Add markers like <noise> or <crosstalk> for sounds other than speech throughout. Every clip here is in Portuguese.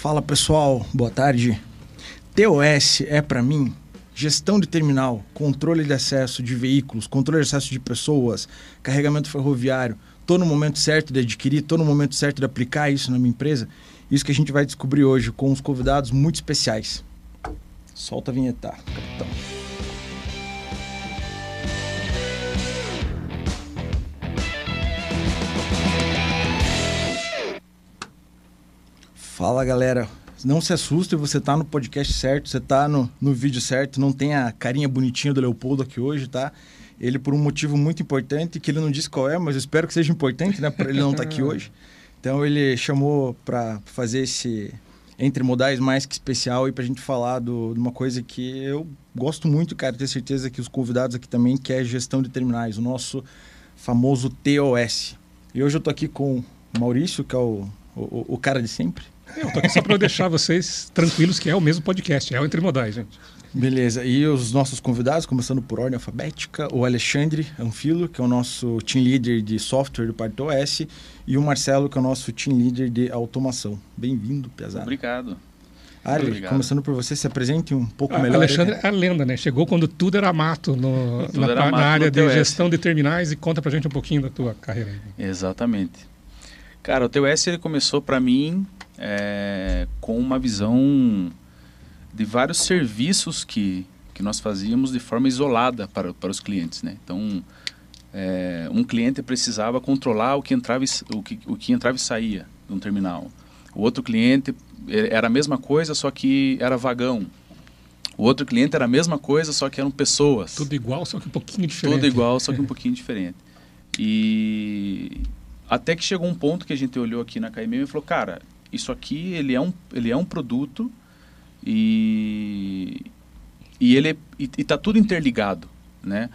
Fala pessoal, boa tarde. TOS é para mim gestão de terminal, controle de acesso de veículos, controle de acesso de pessoas, carregamento ferroviário. Estou no momento certo de adquirir, estou no momento certo de aplicar isso na minha empresa. Isso que a gente vai descobrir hoje com os convidados muito especiais. Solta a vinheta, capitão. Fala galera, não se assuste, você tá no podcast certo, você tá no, no vídeo certo, não tem a carinha bonitinha do Leopoldo aqui hoje, tá? Ele por um motivo muito importante, que ele não disse qual é, mas eu espero que seja importante, né? Para ele não estar tá aqui <laughs> hoje. Então ele chamou para fazer esse entre modais mais que especial e para a gente falar do, de uma coisa que eu gosto muito, cara, ter certeza que os convidados aqui também, que é gestão de terminais, o nosso famoso TOS. E hoje eu tô aqui com o Maurício, que é o, o, o cara de sempre. Eu tô aqui só para deixar vocês tranquilos que é o mesmo podcast, é o Entre Modais, gente. Beleza, e os nossos convidados, começando por ordem alfabética, o Alexandre Anfilo, que é o nosso team leader de software do Parte OS, e o Marcelo, que é o nosso team leader de automação. Bem-vindo, pesado. Obrigado. Ari, começando por você, se apresente um pouco ah, melhor. Alexandre é a lenda, né? Chegou quando tudo era mato no, na, era mato na área de gestão de terminais e conta pra gente um pouquinho da tua carreira aí. Exatamente. Cara, o TOS ele começou para mim é, com uma visão de vários serviços que, que nós fazíamos de forma isolada para, para os clientes. Né? Então, é, um cliente precisava controlar o que, entrava e, o, que, o que entrava e saía de um terminal. O outro cliente era a mesma coisa, só que era vagão. O outro cliente era a mesma coisa, só que eram pessoas. Tudo igual, só que um pouquinho diferente. Tudo igual, só que um <laughs> pouquinho diferente. E até que chegou um ponto que a gente olhou aqui na KMM e falou, cara, isso aqui ele é um, ele é um produto e, e ele está tudo interligado, né?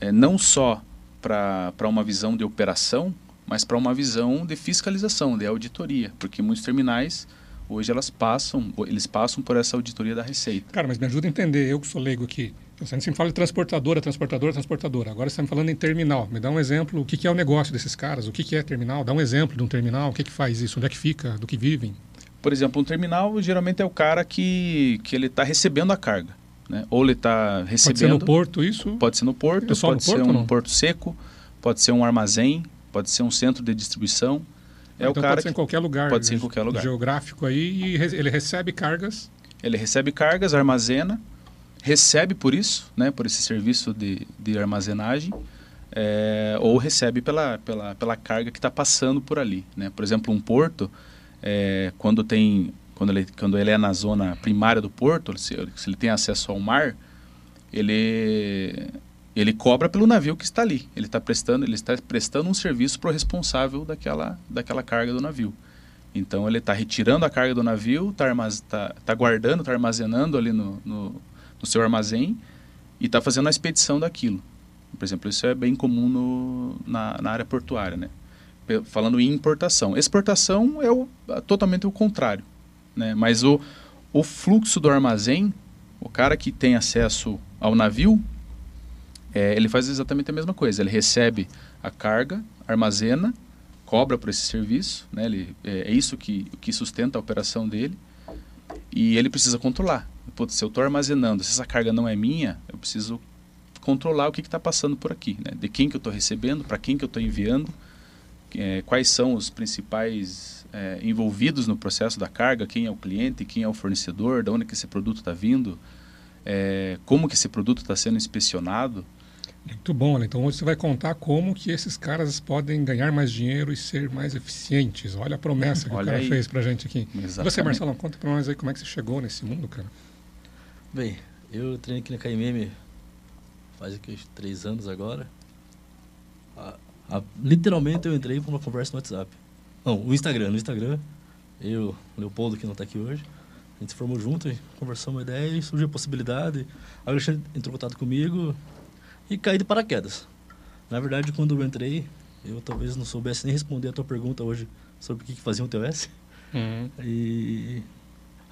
É, não só para uma visão de operação, mas para uma visão de fiscalização, de auditoria, porque muitos terminais hoje elas passam, eles passam por essa auditoria da Receita. Cara, mas me ajuda a entender, eu que sou leigo aqui. Você sempre fala de transportadora, transportadora, transportadora. Agora você está me falando em terminal. Me dá um exemplo, o que, que é o negócio desses caras? O que, que é terminal? Dá um exemplo de um terminal, o que, que faz isso? Onde é que fica? Do que vivem? Por exemplo, um terminal geralmente é o cara que, que ele está recebendo a carga. Né? Ou ele está recebendo... Pode ser no porto isso? Pode ser no porto, é pode no ser um porto seco, pode ser um armazém, pode ser um centro de distribuição. É então o cara pode ser em qualquer lugar. Pode ser em qualquer lugar. Geográfico aí e ele recebe cargas. Ele recebe cargas, armazena, recebe por isso, né, por esse serviço de, de armazenagem, é, ou recebe pela, pela, pela carga que está passando por ali. Né? Por exemplo, um porto, é, quando, tem, quando, ele, quando ele é na zona primária do porto, se, se ele tem acesso ao mar, ele, ele cobra pelo navio que está ali. Ele está prestando, ele está prestando um serviço para o responsável daquela, daquela carga do navio. Então ele está retirando a carga do navio, está tá, tá guardando, está armazenando ali no, no, no seu armazém e está fazendo a expedição daquilo. Por exemplo, isso é bem comum no, na, na, área portuária, né? Falando em importação. Exportação é o, totalmente o contrário, né? Mas o, o fluxo do armazém, o cara que tem acesso ao navio, é, ele faz exatamente a mesma coisa. Ele recebe a carga, armazena, cobra por esse serviço, né? Ele, é, é isso que, que sustenta a operação dele e ele precisa controlar putz, se eu estou armazenando, se essa carga não é minha, eu preciso controlar o que está passando por aqui, né? De quem que eu estou recebendo, para quem que eu estou enviando, é, quais são os principais é, envolvidos no processo da carga, quem é o cliente, quem é o fornecedor, de onde que esse produto está vindo, é, como que esse produto está sendo inspecionado. Muito bom, né? Então hoje você vai contar como que esses caras podem ganhar mais dinheiro e ser mais eficientes. Olha a promessa que Olha o cara aí. fez pra gente aqui. Exatamente. Você, Marcelo, conta pra nós aí como é que você chegou nesse mundo, cara. Bem, eu treinei aqui na KMM faz aqui, três anos agora. A, a, literalmente eu entrei para uma conversa no WhatsApp. Não, o Instagram, no Instagram. Eu, o Leopoldo, que não está aqui hoje. A gente se formou junto, conversamos uma ideia e surgiu a possibilidade. A Alexandre entrou em contato comigo e caí de paraquedas. Na verdade, quando eu entrei, eu talvez não soubesse nem responder a tua pergunta hoje sobre o que fazia um TOS. Uhum. E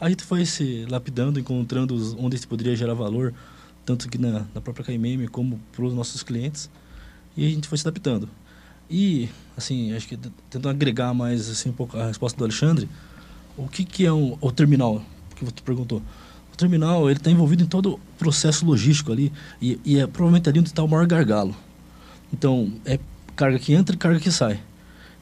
a gente foi se lapidando, encontrando onde se poderia gerar valor, tanto aqui na, na própria KMM como para os nossos clientes. E a gente foi se adaptando. E, assim, acho que tentando agregar mais assim, um pouco a resposta do Alexandre, o que, que é um, o terminal? Que você perguntou. O terminal ele está envolvido em todo o processo logístico ali e, e é provavelmente ali onde está o maior gargalo. Então é carga que entra e carga que sai.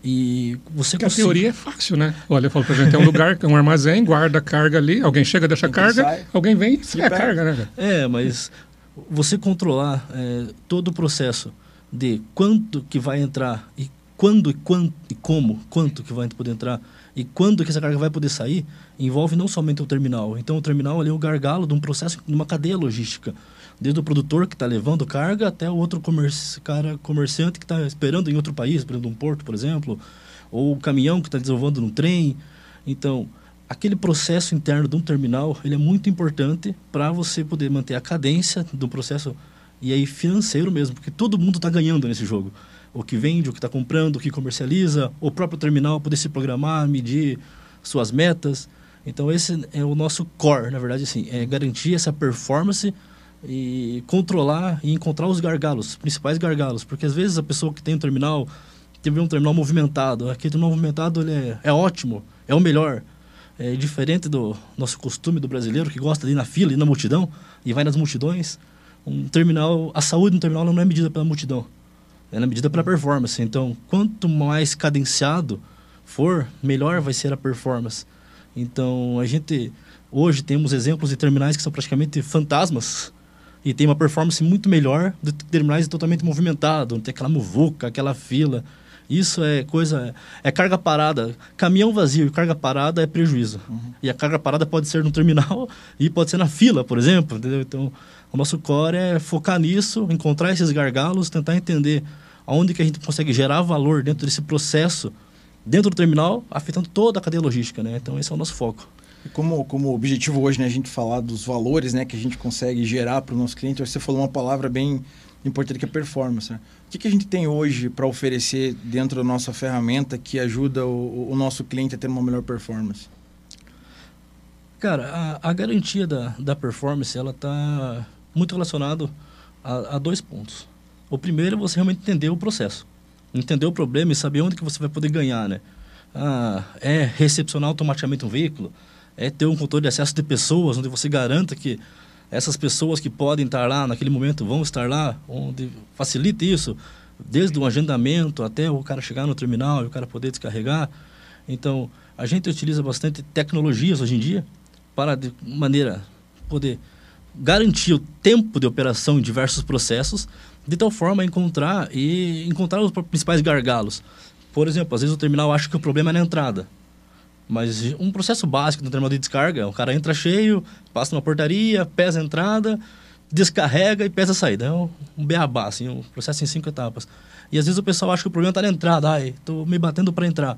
E você Porque consegue... a teoria é fácil, né? Olha, eu falo pra gente, tem um lugar, um armazém, guarda a carga ali, alguém chega, deixa a carga, sai, alguém vem e sai a carga, né? É, mas você controlar é, todo o processo de quanto que vai entrar e quando e quanto e como, quanto que vai poder entrar e quando que essa carga vai poder sair, envolve não somente o terminal. Então o terminal ali é o gargalo de um processo, de uma cadeia logística desde o produtor que está levando carga até o outro comerci cara comerciante que está esperando em outro país, por exemplo, um porto, por exemplo, ou o caminhão que está desenvolvendo no trem. Então, aquele processo interno de um terminal ele é muito importante para você poder manter a cadência do processo e aí financeiro mesmo, porque todo mundo está ganhando nesse jogo. O que vende, o que está comprando, o que comercializa, o próprio terminal poder se programar, medir suas metas. Então esse é o nosso core, na verdade, assim, é garantir essa performance e controlar e encontrar os gargalos, os principais gargalos, porque às vezes a pessoa que tem um terminal, teve um terminal movimentado, aquele terminal movimentado ele é, é ótimo, é o melhor, é diferente do nosso costume do brasileiro que gosta de ir na fila, ir na multidão e vai nas multidões. Um terminal, a saúde no terminal não é medida pela multidão, é medida pela performance. Então, quanto mais cadenciado for, melhor vai ser a performance. Então, a gente hoje temos exemplos de terminais que são praticamente fantasmas e tem uma performance muito melhor do que terminais totalmente movimentado, não tem aquela muvuca, aquela fila. Isso é coisa. É carga parada. Caminhão vazio e carga parada é prejuízo. Uhum. E a carga parada pode ser no terminal <laughs> e pode ser na fila, por exemplo. Entendeu? Então, o nosso core é focar nisso, encontrar esses gargalos, tentar entender aonde que a gente consegue gerar valor dentro desse processo, dentro do terminal, afetando toda a cadeia logística. Né? Então, esse é o nosso foco. Como, como objetivo hoje, né, a gente falar dos valores né, que a gente consegue gerar para o nosso cliente, você falou uma palavra bem importante que é performance. Né? O que, que a gente tem hoje para oferecer dentro da nossa ferramenta que ajuda o, o, nosso cliente a ter uma melhor performance? Cara, a, a garantia da, da performance ela está muito relacionado a, a dois pontos. O primeiro é você realmente entender o processo, entender o problema e saber onde que você vai poder ganhar, né? Ah, é recepcionar automaticamente um veículo? É ter um controle de acesso de pessoas, onde você garanta que essas pessoas que podem estar lá naquele momento vão estar lá, onde facilite isso, desde o agendamento até o cara chegar no terminal e o cara poder descarregar. Então, a gente utiliza bastante tecnologias hoje em dia para, de maneira, poder garantir o tempo de operação em diversos processos, de tal forma a encontrar e encontrar os principais gargalos. Por exemplo, às vezes o terminal acha que o problema é na entrada. Mas um processo básico no terminal de descarga, o cara entra cheio, passa numa portaria, pesa a entrada, descarrega e pesa a saída. É um, beabá, assim, um processo em cinco etapas. E às vezes o pessoal acha que o problema está na entrada, ai, estou me batendo para entrar.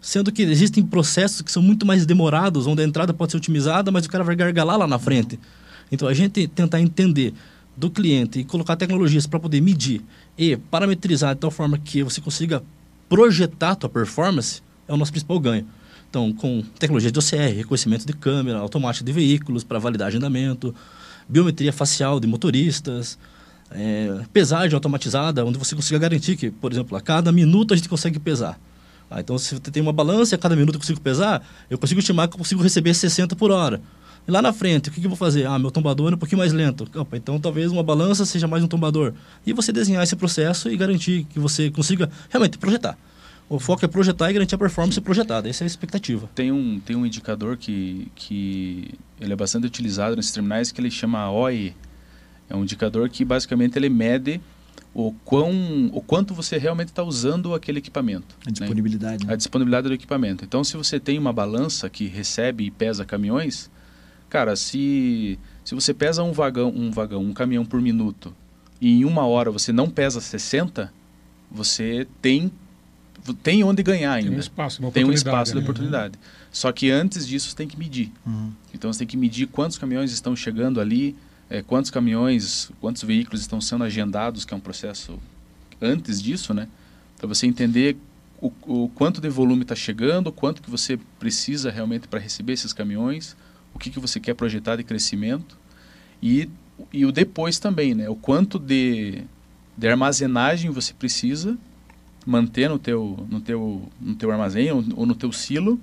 Sendo que existem processos que são muito mais demorados, onde a entrada pode ser otimizada, mas o cara vai gargalar lá na frente. Então a gente tentar entender do cliente e colocar tecnologias para poder medir e parametrizar de tal forma que você consiga projetar a tua performance é o nosso principal ganho. Então, com tecnologia de OCR, reconhecimento de câmera, automática de veículos para validar agendamento, biometria facial de motoristas, é, pesagem automatizada, onde você consiga garantir que, por exemplo, a cada minuto a gente consegue pesar. Ah, então, se você tem uma balança e a cada minuto eu consigo pesar, eu consigo estimar que eu consigo receber 60 por hora. E lá na frente, o que, que eu vou fazer? Ah, meu tombador é um pouquinho mais lento. Opa, então, talvez uma balança seja mais um tombador. E você desenhar esse processo e garantir que você consiga realmente projetar. O foco é projetar e garantir a performance projetada. Essa é a expectativa. Tem um, tem um indicador que, que ele é bastante utilizado nesses terminais que ele chama OI. É um indicador que basicamente ele mede o, quão, o quanto você realmente está usando aquele equipamento. A disponibilidade. Né? A disponibilidade do equipamento. Então, se você tem uma balança que recebe e pesa caminhões, cara, se, se você pesa um vagão, um vagão, um caminhão por minuto, e em uma hora você não pesa 60, você tem tem onde ganhar ainda. Tem um espaço, uma Tem um espaço de né? oportunidade. Uhum. Só que antes disso você tem que medir. Uhum. Então você tem que medir quantos caminhões estão chegando ali, é, quantos caminhões, quantos veículos estão sendo agendados, que é um processo antes disso, né? Para você entender o, o, quanto de volume está chegando, quanto que você precisa realmente para receber esses caminhões, o que, que você quer projetar de crescimento e, e o depois também, né? O quanto de, de armazenagem você precisa manter no teu, no teu, no teu armazém ou, ou no teu silo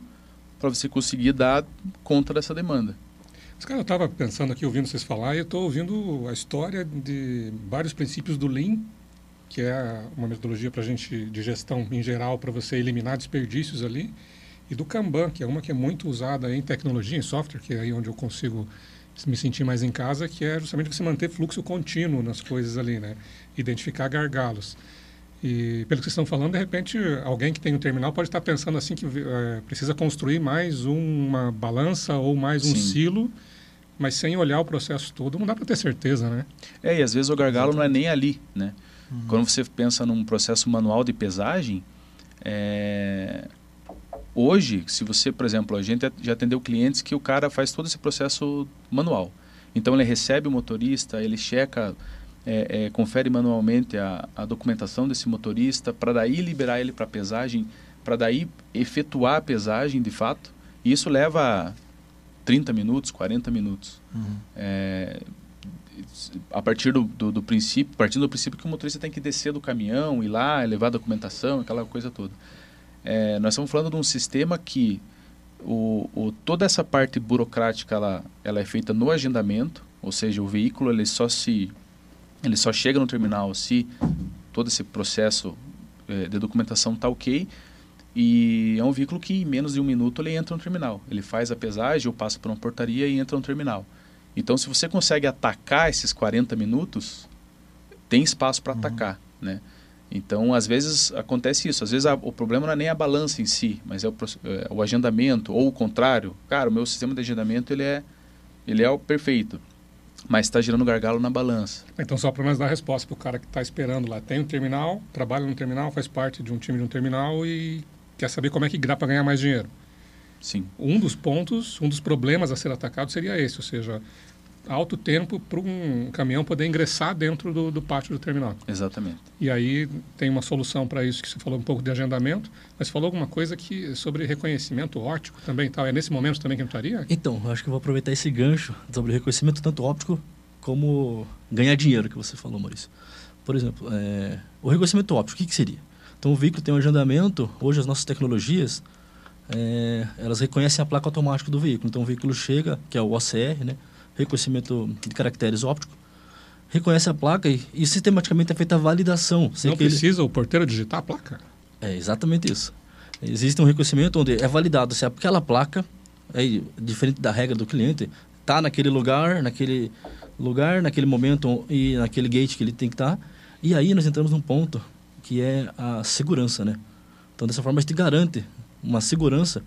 para você conseguir dar conta dessa demanda. Mas, cara, eu estava pensando aqui, ouvindo vocês falar, e eu estou ouvindo a história de vários princípios do Lean, que é uma metodologia para gente de gestão em geral, para você eliminar desperdícios ali, e do Kanban, que é uma que é muito usada em tecnologia, em software, que é aí onde eu consigo me sentir mais em casa, que é justamente você manter fluxo contínuo nas coisas ali, né? Identificar gargalos. E pelo que vocês estão falando, de repente, alguém que tem um terminal pode estar pensando assim que é, precisa construir mais uma balança ou mais um Sim. silo, mas sem olhar o processo todo, não dá para ter certeza, né? É, e às vezes o gargalo Exatamente. não é nem ali, né? Uhum. Quando você pensa num processo manual de pesagem, é... hoje, se você, por exemplo, a gente já atendeu clientes que o cara faz todo esse processo manual. Então ele recebe o motorista, ele checa, é, é, confere manualmente a, a documentação desse motorista, para daí liberar ele para pesagem, para daí efetuar a pesagem de fato. E isso leva 30 minutos, 40 minutos. Uhum. É, a partir do, do, do, princípio, partindo do princípio que o motorista tem que descer do caminhão, ir lá, levar a documentação, aquela coisa toda. É, nós estamos falando de um sistema que o, o, toda essa parte burocrática ela, ela é feita no agendamento, ou seja, o veículo ele só se ele só chega no terminal se todo esse processo é, de documentação está ok e é um veículo que em menos de um minuto ele entra no terminal. Ele faz a pesagem ou passa por uma portaria e entra no terminal. Então, se você consegue atacar esses 40 minutos, tem espaço para uhum. atacar, né? Então, às vezes acontece isso. Às vezes a, o problema não é nem a balança em si, mas é o, é o, agendamento ou o contrário. Cara, o meu sistema de agendamento ele é, ele é o perfeito, mas está girando gargalo na balança. Então, só para nós dar resposta para o cara que está esperando lá. Tem um terminal, trabalha no terminal, faz parte de um time de um terminal e quer saber como é que dá para ganhar mais dinheiro. Sim. Um dos pontos, um dos problemas a ser atacado seria esse, ou seja, alto tempo para um caminhão poder ingressar dentro do, do, pátio do terminal. Exatamente. E aí tem uma solução para isso que você falou um pouco de agendamento, mas falou alguma coisa que sobre reconhecimento óptico também, tal. É nesse momento também que entraria? Então, eu acho que eu vou aproveitar esse gancho sobre reconhecimento tanto óptico como ganhar dinheiro que você falou, Maurício. Por exemplo, é, o reconhecimento óptico, o que, que seria? Então, o veículo tem um agendamento. Hoje, as nossas tecnologias, é, elas reconhecem a placa automática do veículo. Então, o veículo chega, que é o OCR, né? Reconhecimento de caracteres óptico, reconhece a placa e, e sistematicamente é feita a validação. Não precisa ele... o porteiro digitar a placa? É exatamente isso. Existe um reconhecimento onde é validado se aquela placa, é diferente da regra do cliente, está naquele lugar, naquele lugar, naquele momento e naquele gate que ele tem que estar. Tá, e aí nós entramos num ponto que é a segurança, né? Então dessa forma a gente garante uma segurança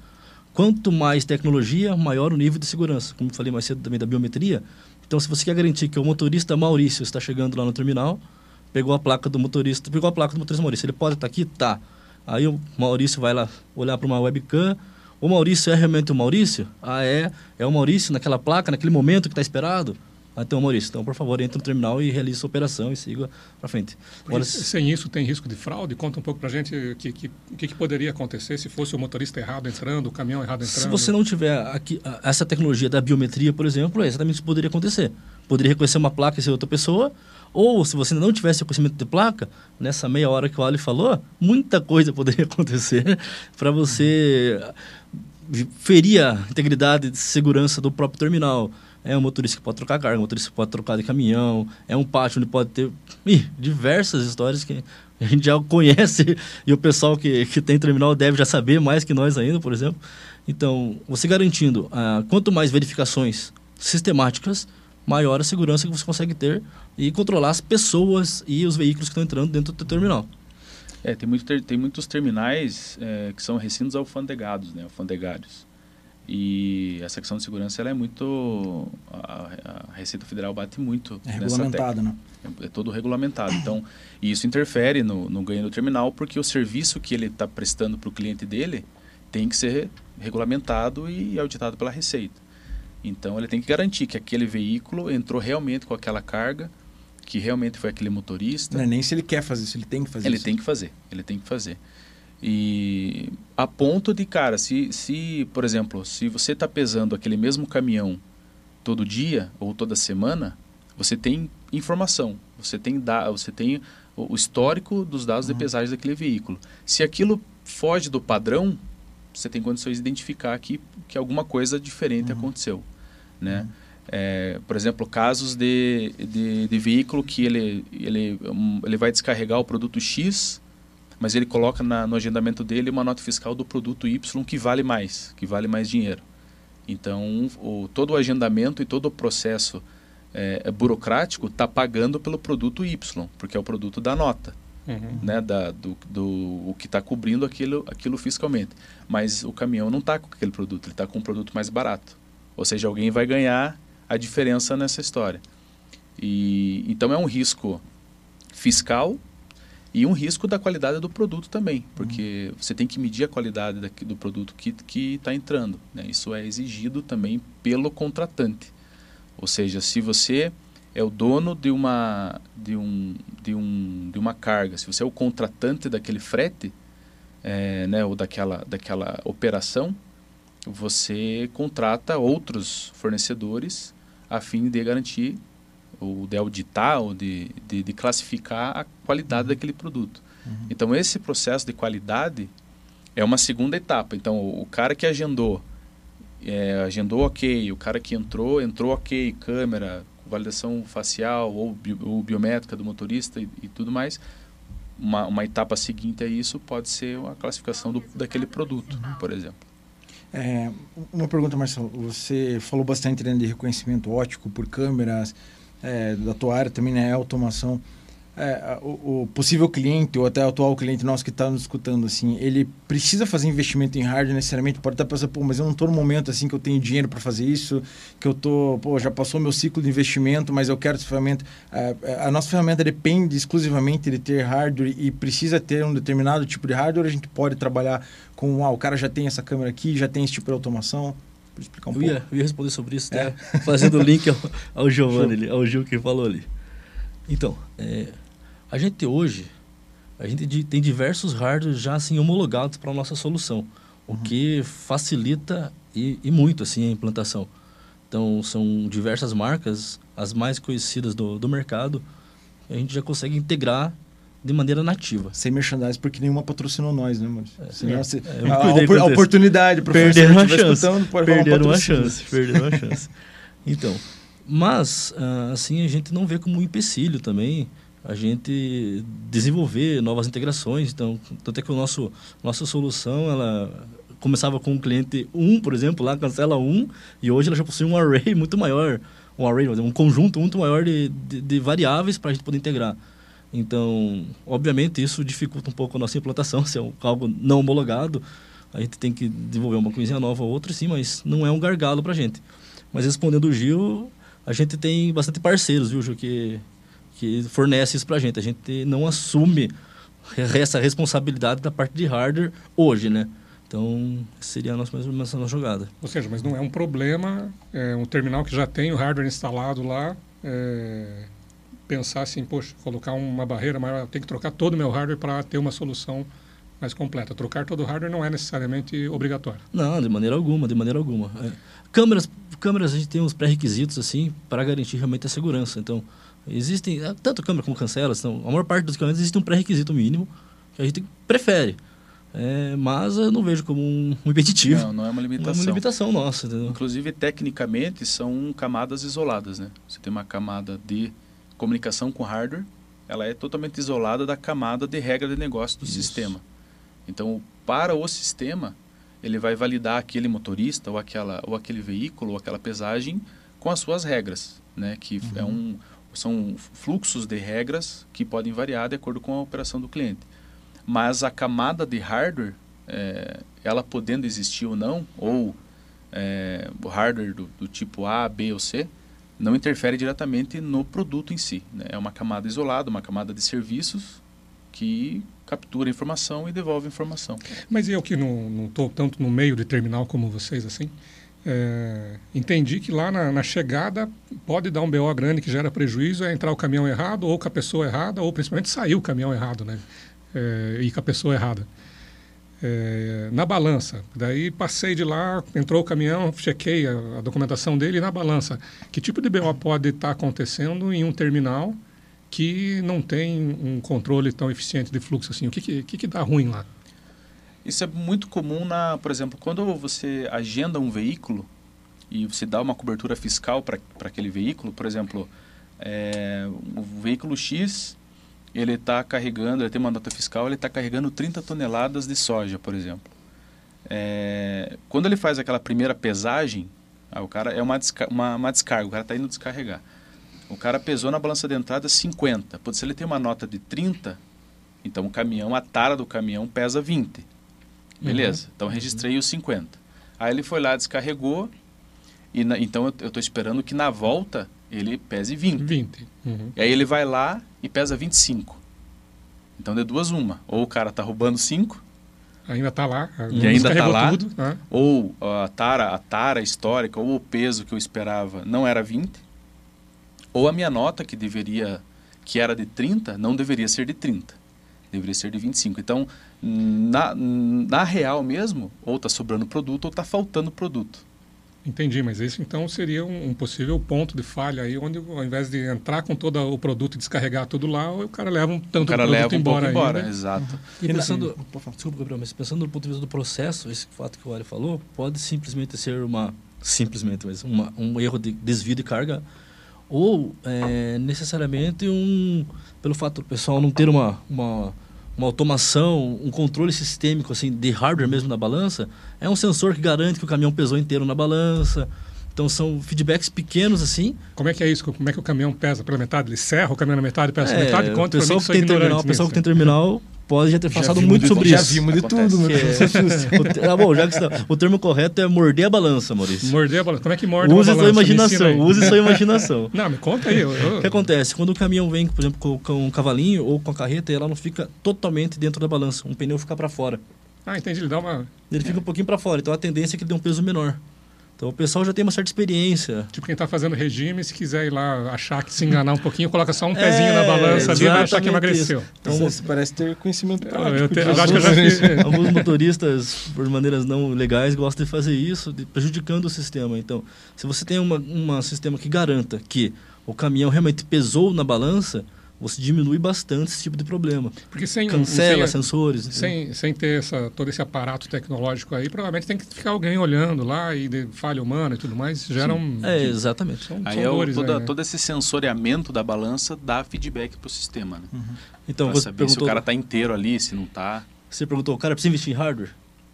Quanto mais tecnologia, maior o nível de segurança. Como eu falei mais cedo também da biometria. Então, se você quer garantir que o motorista Maurício está chegando lá no terminal, pegou a placa do motorista, pegou a placa do motorista Maurício, ele pode estar aqui? Tá. Aí o Maurício vai lá olhar para uma webcam. O Maurício é realmente o Maurício? Ah, é. É o Maurício naquela placa, naquele momento que está esperado? Então, Maurício, então, por favor, entre no terminal e realize sua operação e siga para frente. Agora, sem isso, tem risco de fraude? Conta um pouco para a gente o que, que, que, que, poderia acontecer se fosse o motorista errado entrando, o caminhão errado entrando. Se você não tiver aqui, essa tecnologia da biometria, por exemplo, é exatamente isso que poderia acontecer. Poderia reconhecer uma placa e ser outra pessoa, ou se você não tivesse reconhecimento de placa, nessa meia hora que o Ali falou, muita coisa poderia <laughs> acontecer para você ferir a integridade de segurança do próprio terminal é um motorista que pode trocar carga, um motorista que pode trocar de caminhão, é um pátio onde pode ter ih, diversas histórias que a gente já conhece <laughs> e o pessoal que, que tem terminal deve já saber mais que nós ainda, por exemplo. Então, você garantindo, ah, quanto mais verificações sistemáticas, maior a segurança que você consegue ter e controlar as pessoas e os veículos que estão entrando dentro do terminal. É, tem, muito ter, tem muitos terminais é, que são recintos alfandegados, né, alfandegários. E essa questão de segurança ela é muito. A, a Receita Federal bate muito. É regulamentado, né? É, é, todo regulamentado. Então, e isso interfere no, no ganho do terminal, porque o serviço que ele está prestando para o cliente dele tem que ser regulamentado e auditado pela Receita. Então, ele tem que garantir que aquele veículo entrou realmente com aquela carga, que realmente foi aquele motorista. Não é nem se ele quer fazer isso, ele tem que fazer ele isso. Ele tem que fazer, ele tem que fazer. E a ponto de, cara, se, se por exemplo, se você está pesando aquele mesmo caminhão todo dia ou toda semana, você tem informação, você tem, da, você tem o histórico dos dados uhum. de pesagem daquele veículo. Se aquilo foge do padrão, você tem condições de identificar que, que alguma coisa diferente Uhum. aconteceu, né? É, por exemplo, casos de, de, de veículo que ele, ele, um, ele vai descarregar o produto X, mas ele coloca na, no agendamento dele uma nota fiscal do produto Y que vale mais, que vale mais dinheiro. Então, o, todo o agendamento e todo o processo é, burocrático está pagando pelo produto Y, porque é o produto da nota Uhum. né, da, do, do o que está cobrindo aquilo, aquilo fiscalmente. Mas o caminhão não está com aquele produto, ele está com um produto mais barato. Ou seja, alguém vai ganhar a diferença nessa história. E então é um risco fiscal e um risco da qualidade do produto também, porque você tem que medir a qualidade do produto que está entrando. Né? Isso é exigido também pelo contratante. Ou seja, se você é o dono de uma de um de um de uma carga se você é o contratante daquele frete é, né ou daquela daquela operação você contrata outros fornecedores a fim de garantir ou de auditar ou de, de, de classificar a qualidade daquele produto então esse processo de qualidade é uma segunda etapa então o, o cara que agendou é, agendou ok o cara que entrou entrou ok câmera validação facial ou, bio, ou biométrica do motorista e, e tudo mais. Uma, uma, etapa seguinte a isso pode ser a classificação do, daquele produto, por exemplo. É, uma pergunta, Marcelo. Você falou bastante né, de reconhecimento ótico por câmeras, é, da tua área também, né, automação. É, o, o, possível cliente ou até o atual cliente nosso que está nos escutando, assim, ele precisa fazer investimento em hardware necessariamente? Pode estar pensando, pô, mas eu não estou no momento assim que eu tenho dinheiro para fazer isso, que eu tô, pô, já passou meu ciclo de investimento, mas eu quero essa ferramenta. A, a nossa ferramenta depende exclusivamente de ter hardware e precisa ter um determinado tipo de hardware. A gente pode trabalhar com, ah, o cara já tem essa câmera aqui, já tem esse tipo de automação. Pode explicar um eu pouco? Ia, eu ia responder sobre isso, é. <laughs> fazendo o link ao, ao Giovanni, ao Gil que falou ali. Então, é, a gente hoje, a gente tem diversos hardwares já assim homologados para a nossa solução, o uhum. que facilita e, e, muito assim a implantação. Então são diversas marcas, as mais conhecidas do, do mercado, a gente já consegue integrar de maneira nativa. Sem merchandising, porque nenhuma patrocinou nós, né, Maurício? É, Senão, se, é, a, a, oportunidade para perder uma chance, perder uma chance, perder uma chance. Então, mas assim a gente não vê como um empecilho também a gente desenvolver novas integrações. Então, tanto é que o nosso nossa solução ela começava com um cliente 1, um, por exemplo, lá cancela um e hoje ela já possui um array muito maior, um array, um conjunto muito maior de, de, de variáveis para a gente poder integrar. Então, obviamente isso dificulta um pouco a nossa implantação, <laughs> se é algo não homologado, a gente tem que desenvolver uma coisinha nova ou outra, sim, mas não é um gargalo para a gente. Mas respondendo o Gil, a gente tem bastante parceiros, viu, Gil, que que fornece isso para a gente. A gente não assume essa responsabilidade da parte de hardware hoje, né? Então, seria a nossa, mais nossa jogada. Ou seja, mas não é um problema, é um terminal que já tem o hardware instalado lá, é, pensar assim, poxa, colocar uma barreira maior, tem que trocar todo o meu hardware para ter uma solução mais completa. Trocar todo o hardware não é necessariamente obrigatório. Não, de maneira alguma, de maneira alguma. É. Câmeras, câmeras a gente tem uns pré-requisitos assim para garantir realmente a segurança. Então, Existem, tanto câmera como cancela, então, a maior parte dos câmeras existe um pré-requisito mínimo que a gente prefere. É, mas eu não vejo como um, um impeditivo. Não, não é uma limitação. Não é uma limitação nossa. Entendeu? Inclusive, tecnicamente, são camadas isoladas. Né? Você tem uma camada de comunicação com hardware, ela é totalmente isolada da camada de regra de negócio do Isso. sistema. Então, para o sistema, ele vai validar aquele motorista ou, aquela, ou aquele veículo ou aquela pesagem com as suas regras, né? que uhum. é um são fluxos de regras que podem variar de acordo com a operação do cliente. Mas a camada de hardware, é, ela podendo existir ou não, ou é, o hardware do, do, tipo A, B ou C, não interfere diretamente no produto em si. Né? É uma camada isolada, uma camada de serviços que captura informação e devolve informação. Mas eu que não estou tanto no meio de terminal como vocês, assim, é, entendi que lá na, na, chegada pode dar um BO grande que gera prejuízo, é entrar o caminhão errado, ou com a pessoa errada, ou principalmente sair o caminhão errado, né? É, e com a pessoa errada. É, na balança, daí passei de lá, entrou o caminhão, chequei a, a documentação dele na balança. Que tipo de BO pode estar tá acontecendo em um terminal que não tem um controle tão eficiente de fluxo assim? O que, que, que, que dá ruim lá? Isso é muito comum na, por exemplo, quando você agenda um veículo e você dá uma cobertura fiscal para aquele veículo, por exemplo, é, o veículo X ele está carregando, ele tem uma nota fiscal, ele está carregando 30 toneladas de soja, por exemplo. É, quando ele faz aquela primeira pesagem, ah, o cara é uma, desca uma, uma descarga, o cara está indo descarregar. O cara pesou na balança de entrada 50. Pode se ele tem uma nota de 30, então o caminhão, a tara do caminhão pesa 20. Beleza, uhum. então registrei uhum. os 50. Aí ele foi lá, descarregou, e na, então eu estou esperando que na volta ele pese 20. 20. Uhum. E aí ele vai lá e pesa 25. Então de duas uma. Ou o cara está roubando 5. Ainda está lá. E ainda está lá. Tudo, né? Ou a tara, a tara histórica, ou o peso que eu esperava não era 20. Ou a minha nota, que deveria, que era de 30, não deveria ser de 30. Deveria ser de 25. Então, na, na real mesmo, ou está sobrando produto ou está faltando produto. Entendi, mas esse então seria um, um, possível ponto de falha aí, onde ao invés de entrar com todo o produto e descarregar tudo lá, o cara leva um tanto o cara produto leva um embora. Pouco embora, exato. Uhum. E pensando, desculpa, Gabriel, mas pensando do ponto de vista do processo, esse fato que o Ari falou, pode simplesmente ser uma simplesmente, mas uma, um erro de desvio de carga ou é, necessariamente um pelo fato do pessoal não ter uma, uma uma automação, um controle sistêmico assim de hardware mesmo na balança, é um sensor que garante que o caminhão pesou inteiro na balança. Então são feedbacks pequenos assim. Como é que é isso? Como é que o caminhão pesa pela metade? Ele serra o caminhão na metade, pesa é, metade? Conta o pessoal que tem terminal, o pessoal que tem terminal pode já ter passado muito sobre isso. Já vimos de tudo, né? É... ah, bom, já que está, o termo correto é morder a balança, Maurício. Morder a balança. Como é que morde use a balança? Sua imaginação, use sua <laughs> imaginação. não, me conta aí. Eu, eu... O que acontece? Quando o caminhão vem, por exemplo, com, com um cavalinho ou com a carreta, ela não fica totalmente dentro da balança. Um pneu fica para fora. Ah, entendi. Ele dá uma... Ele fica um pouquinho para fora. Então a tendência é que ele dê um peso menor. Então o pessoal já tem uma certa experiência. Tipo quem está fazendo regime, se quiser ir lá achar que se enganar um pouquinho, coloca só um é, pezinho na balança ali e vai achar que emagreceu. Isso. Então você parece ter conhecimento prático. Eu, te, eu acho que eu já fiz. <laughs> Alguns motoristas, por maneiras não legais, gostam de fazer isso, de, prejudicando o sistema. Então, se você tem um sistema que garanta que o caminhão realmente pesou na balança, você diminui bastante esse tipo de problema. Porque sem cancela sem, sensores. Sem, sem ter essa, todo esse aparato tecnológico aí, provavelmente tem que ficar alguém olhando lá e de falha humana e tudo mais, gera um... É, exatamente. São, aí são é o, toda, aí, né? todo esse sensoriamento da balança dá feedback para o sistema. Né? Uhum. Então, pra você saber perguntou... se o cara está inteiro ali, se não está. Você perguntou, o cara precisa investir em hardware?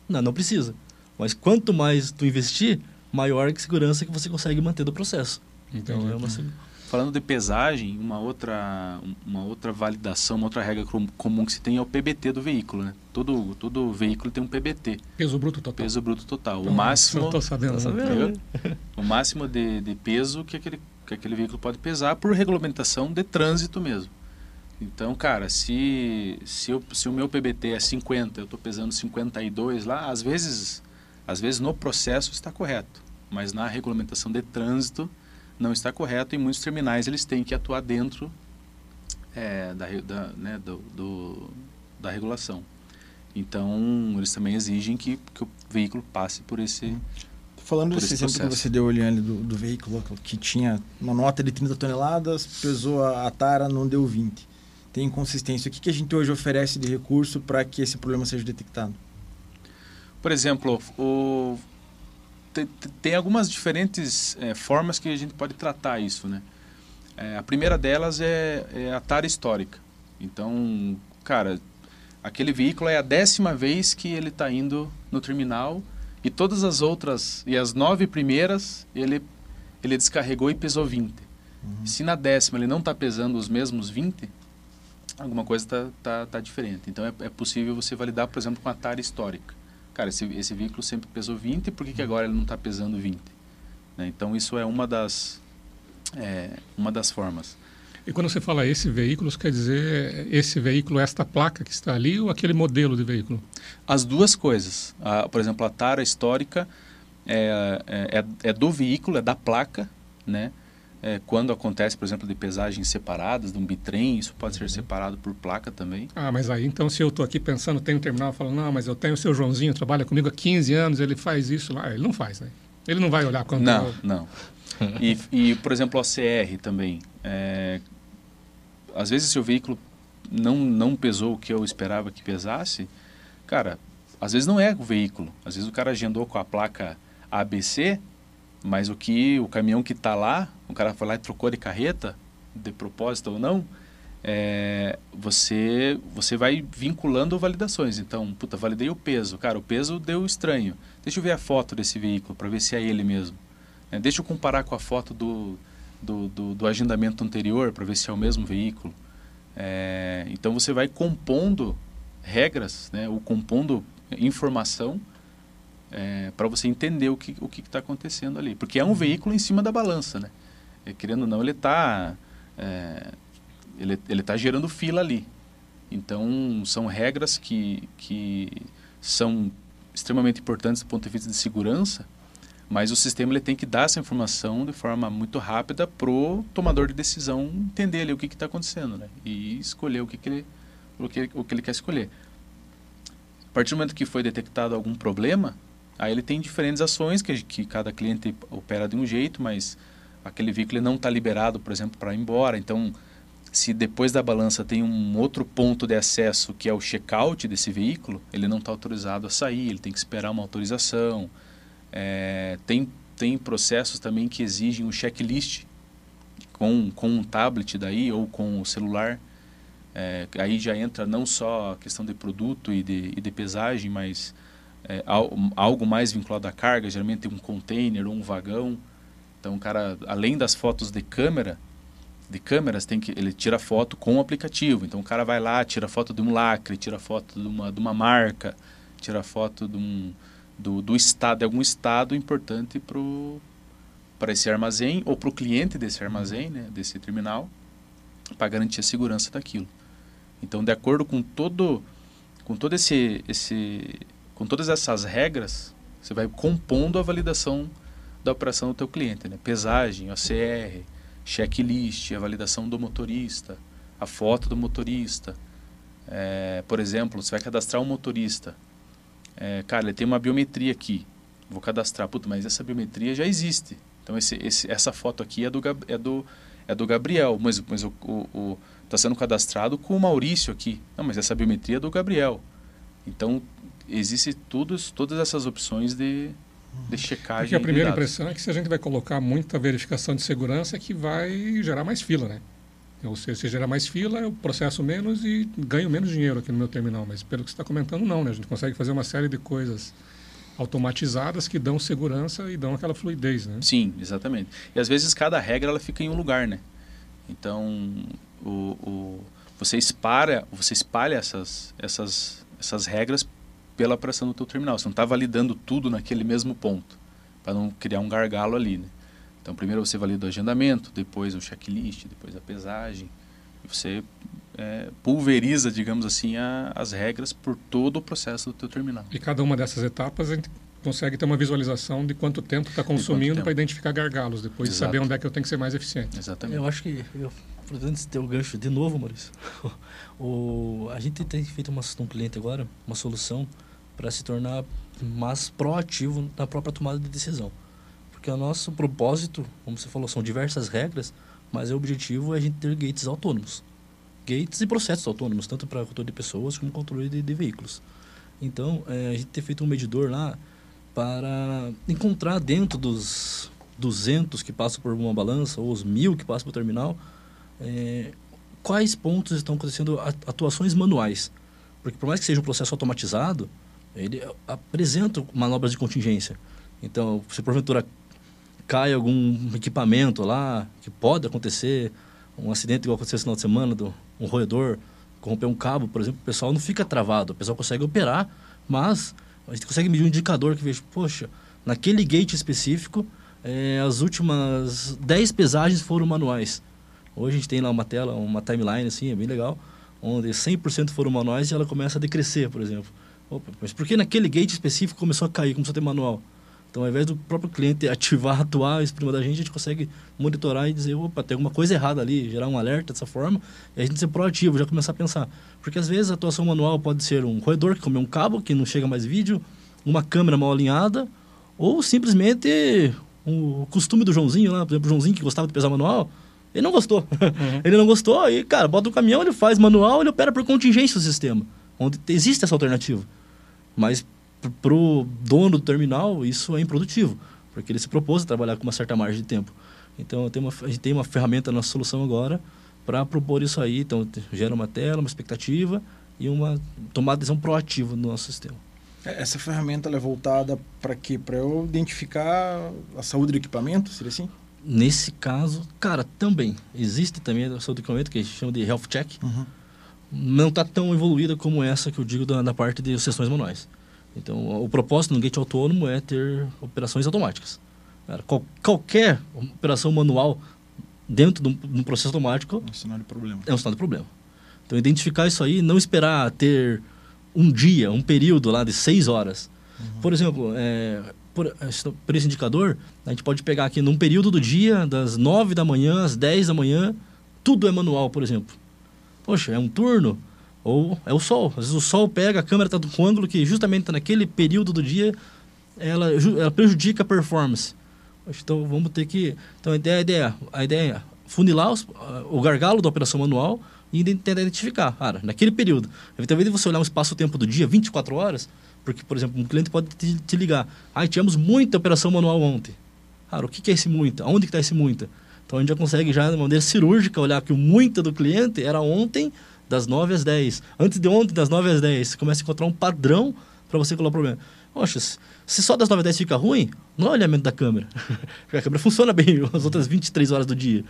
Não, não precisa. Mas quanto mais tu investir, maior a segurança que você consegue manter do processo. Então, é uma Falando de pesagem, uma outra, uma outra validação, uma outra regra comum que se tem é o PBT do veículo. Né? Todo, todo veículo tem um PBT. Peso bruto total. Peso bruto total. O máximo. Estou sabendo. sabendo. o máximo de, de peso que aquele, que aquele veículo pode pesar por regulamentação de trânsito mesmo. Então, cara, se, se, eu, se o meu PBT é 50, eu estou pesando 52 lá, às vezes, às vezes no processo está correto, mas na regulamentação de trânsito não está correto e muitos terminais eles têm que atuar dentro é, da, da, né, do, do, da regulação. Então, eles também exigem que, que o veículo passe por esse. Falando desse exemplo processo. que você deu, Oliane, do, do veículo que tinha uma nota de 30 toneladas, pesou a, a tara, não deu 20. Tem inconsistência. O que, que a gente hoje oferece de recurso para que esse problema seja detectado? Por exemplo, o, tem, tem algumas diferentes é, formas que a gente pode tratar isso, né? É, a primeira delas é, é, a tara histórica. Então, cara, aquele veículo é a décima vez que ele está indo no terminal e todas as outras, e as nove primeiras, ele, ele descarregou e pesou 20. Uhum. Se na décima ele não está pesando os mesmos 20, alguma coisa está tá, tá diferente. Então, é, é possível você validar, por exemplo, com a tara histórica cara, esse, esse veículo sempre pesou 20, por que, que agora ele não está pesando 20? Né? Então, isso é uma das, é, uma das formas. E quando você fala esse veículo, quer dizer esse veículo, esta placa que está ali ou aquele modelo de veículo? As duas coisas. A, por exemplo, a tara histórica é, é, é, é do veículo, é da placa, né? É, quando acontece, por exemplo, de pesagens separadas, de um bitrem, isso pode ser separado por placa também. Ah, mas aí então se eu estou aqui pensando, tem um terminal, falando, não, mas eu tenho o seu Joãozinho, trabalha comigo há 15 anos, ele faz isso lá. Ele não faz, né? Ele não vai olhar quando... Não, eu... não. e, e, por exemplo, o OCR também. É, às vezes, se o veículo não, não pesou o que eu esperava que pesasse, cara, às vezes não é o veículo. Às vezes o cara agendou com a placa ABC, mas o que o caminhão que está lá, o cara foi lá e trocou de carreta, de propósito ou não, é, você você vai vinculando validações. Então, puta, validei o peso. Cara, o peso deu estranho. Deixa eu ver a foto desse veículo para ver se é ele mesmo. É, deixa eu comparar com a foto do, do, do, do agendamento anterior para ver se é o mesmo veículo. É, então, você vai compondo regras, né, ou compondo informação é, para você entender o que o está acontecendo ali. Porque é um veículo em cima da balança. Né? E, querendo ou não, ele está é, ele ele está gerando fila ali. Então são regras que que são extremamente importantes do ponto de vista de segurança, mas o sistema ele tem que dar essa informação de forma muito rápida pro tomador de decisão entender ali o que está acontecendo, né? E escolher o que, que ele o que, o que ele quer escolher. A partir do momento que foi detectado algum problema, aí ele tem diferentes ações que, que cada cliente opera de um jeito, mas aquele veículo não está liberado, por exemplo, para ir embora. Então, se depois da balança tem um outro ponto de acesso que é o check-out desse veículo, ele não está autorizado a sair, ele tem que esperar uma autorização. É, tem, tem processos também que exigem um checklist com, com um tablet daí ou com o celular. É, aí já entra não só a questão de produto e de, e de pesagem, mas é, algo mais vinculado à carga, geralmente um container ou um vagão. Então, o cara, além das fotos de câmera, de câmeras, tem que ele tira foto com o aplicativo. Então o cara vai lá, tira foto de um lacre, tira foto de uma, de uma marca, tira foto de um, do, do estado, de algum estado importante para esse armazém ou para o cliente desse armazém, né, desse terminal, para garantir a segurança daquilo. Então, de acordo com todo com todo esse esse com todas essas regras, você vai compondo a validação da operação do teu cliente, né? Pesagem, OCR, checklist, a validação do motorista, a foto do motorista. É, por exemplo, você vai cadastrar um motorista. É, cara, ele tem uma biometria aqui. Vou cadastrar. Puta, mas essa biometria já existe. Então, esse, esse, essa foto aqui é do, é do, é do Gabriel, mas, mas o, o, está sendo cadastrado com o Maurício aqui. Não, mas essa biometria é do Gabriel. Então, existe todas essas opções de, de checagem. Porque a primeira impressão é que se a gente vai colocar muita verificação de segurança, é que vai gerar mais fila, né? Ou seja, se gerar mais fila, eu processo menos e ganho menos dinheiro aqui no meu terminal. Mas pelo que você está comentando, não, né? A gente consegue fazer uma série de coisas automatizadas que dão segurança e dão aquela fluidez, né? Sim, exatamente. E às vezes cada regra ela fica em um lugar, né? Então, o, o, você espalha, você espalha essas, essas, essas regras pela operação do teu terminal. Você não está validando tudo naquele mesmo ponto, para não criar um gargalo ali. Né? Então, primeiro você valida o agendamento, depois o checklist, depois a pesagem. E você é, pulveriza, digamos assim, a, as regras por todo o processo do teu terminal. E cada uma dessas etapas a gente consegue ter uma visualização de quanto tempo está consumindo para identificar gargalos, depois Exato. de saber onde é que eu tenho que ser mais eficiente. Exatamente. Eu acho que, eu, antes de ter o gancho de novo, Maurício, <laughs> o, a gente tem feito uma, um cliente agora, uma solução para se tornar mais proativo na própria tomada de decisão. Porque o nosso propósito, como você falou, são diversas regras, mas o objetivo é a gente ter gates autônomos. Gates e processos autônomos, tanto para controle de pessoas como controle de, de veículos. Então, é, a gente tem feito um medidor lá para encontrar dentro dos 200 que passam por uma balança ou os mil que passam por terminal, é, quais pontos estão acontecendo atuações manuais. Porque por mais que seja um processo automatizado, ele apresenta manobras de contingência. Então, se porventura cai algum equipamento lá, que pode acontecer, um acidente igual aconteceu esse final de semana, do, um roedor corromper um cabo, por exemplo, o pessoal não fica travado, o pessoal consegue operar, mas a gente consegue medir um indicador que veja, poxa, naquele gate específico, é, as últimas 10 pesagens foram manuais. Hoje a gente tem lá uma tela, uma timeline assim, é bem legal, onde 100% foram manuais e ela começa a decrescer, por exemplo. Opa, mas por que naquele gate específico começou a cair, começou a ter manual? Então, ao invés do próprio cliente ativar, atuar em cima da gente, a gente consegue monitorar e dizer, opa, tem alguma coisa errada ali, gerar um alerta dessa forma, e a gente ser proativo, já começar a pensar. Porque às vezes a atuação manual pode ser um roedor que comeu um cabo, que não chega mais vídeo, uma câmera mal alinhada, ou simplesmente o costume do Joãozinho lá, por exemplo, o Joãozinho que gostava de pesar manual, ele não gostou. Uhum. ele não gostou, e, cara, bota o caminhão, ele faz manual, ele opera por contingência o sistema, onde existe essa alternativa. Mas para o dono do terminal, isso é improdutivo, porque ele se propôs a trabalhar com uma certa margem de tempo. Então, uma, a gente tem uma ferramenta na nossa solução agora para propor isso aí. Então, gera uma tela, uma expectativa e uma tomada de decisão proativa no nosso sistema. É, essa ferramenta é voltada para quê? Para eu identificar a saúde do equipamento, seria assim? Nesse caso, cara, também. Existe também a saúde do equipamento, que a gente chama de health check. Uhum. Não está tão evoluída como essa que eu digo da, da parte de sessões manuais. Então, o propósito no gate autônomo é ter operações automáticas. Cara, qual, qualquer operação manual dentro de um, processo automático é um sinal de problema. É um sinal de problema. Então, identificar isso aí, não esperar ter um dia, um período lá de seis horas. Uhum. Por exemplo, é, por, por, esse indicador, a gente pode pegar aqui num período do dia, das nove da manhã às dez da manhã, tudo é manual, por exemplo. Poxa, é um turno ou é o sol. Às vezes o sol pega, a câmera está com um ângulo que justamente naquele período do dia ela, ela prejudica a performance. Então vamos ter que. Então a ideia, a ideia, a ideia é funilar os, o gargalo da operação manual e tentar identificar. Cara, naquele período. Talvez você olhar um espaço-tempo do dia, 24 horas, porque, por exemplo, um cliente pode te, te ligar. Ah, tivemos muita operação manual ontem. Cara, o que, que é esse muita? Onde está esse muita? Então a gente já consegue, já de maneira cirúrgica, olhar que o muita do cliente era ontem, das 9 às 10. Antes de ontem, das 9 às 10. Você começa a encontrar um padrão para você colocar o problema. Poxa, se só das 9 às 10 fica ruim, não é o olhamento da câmera. <laughs> a câmera funciona bem <laughs> as outras 23 horas do dia.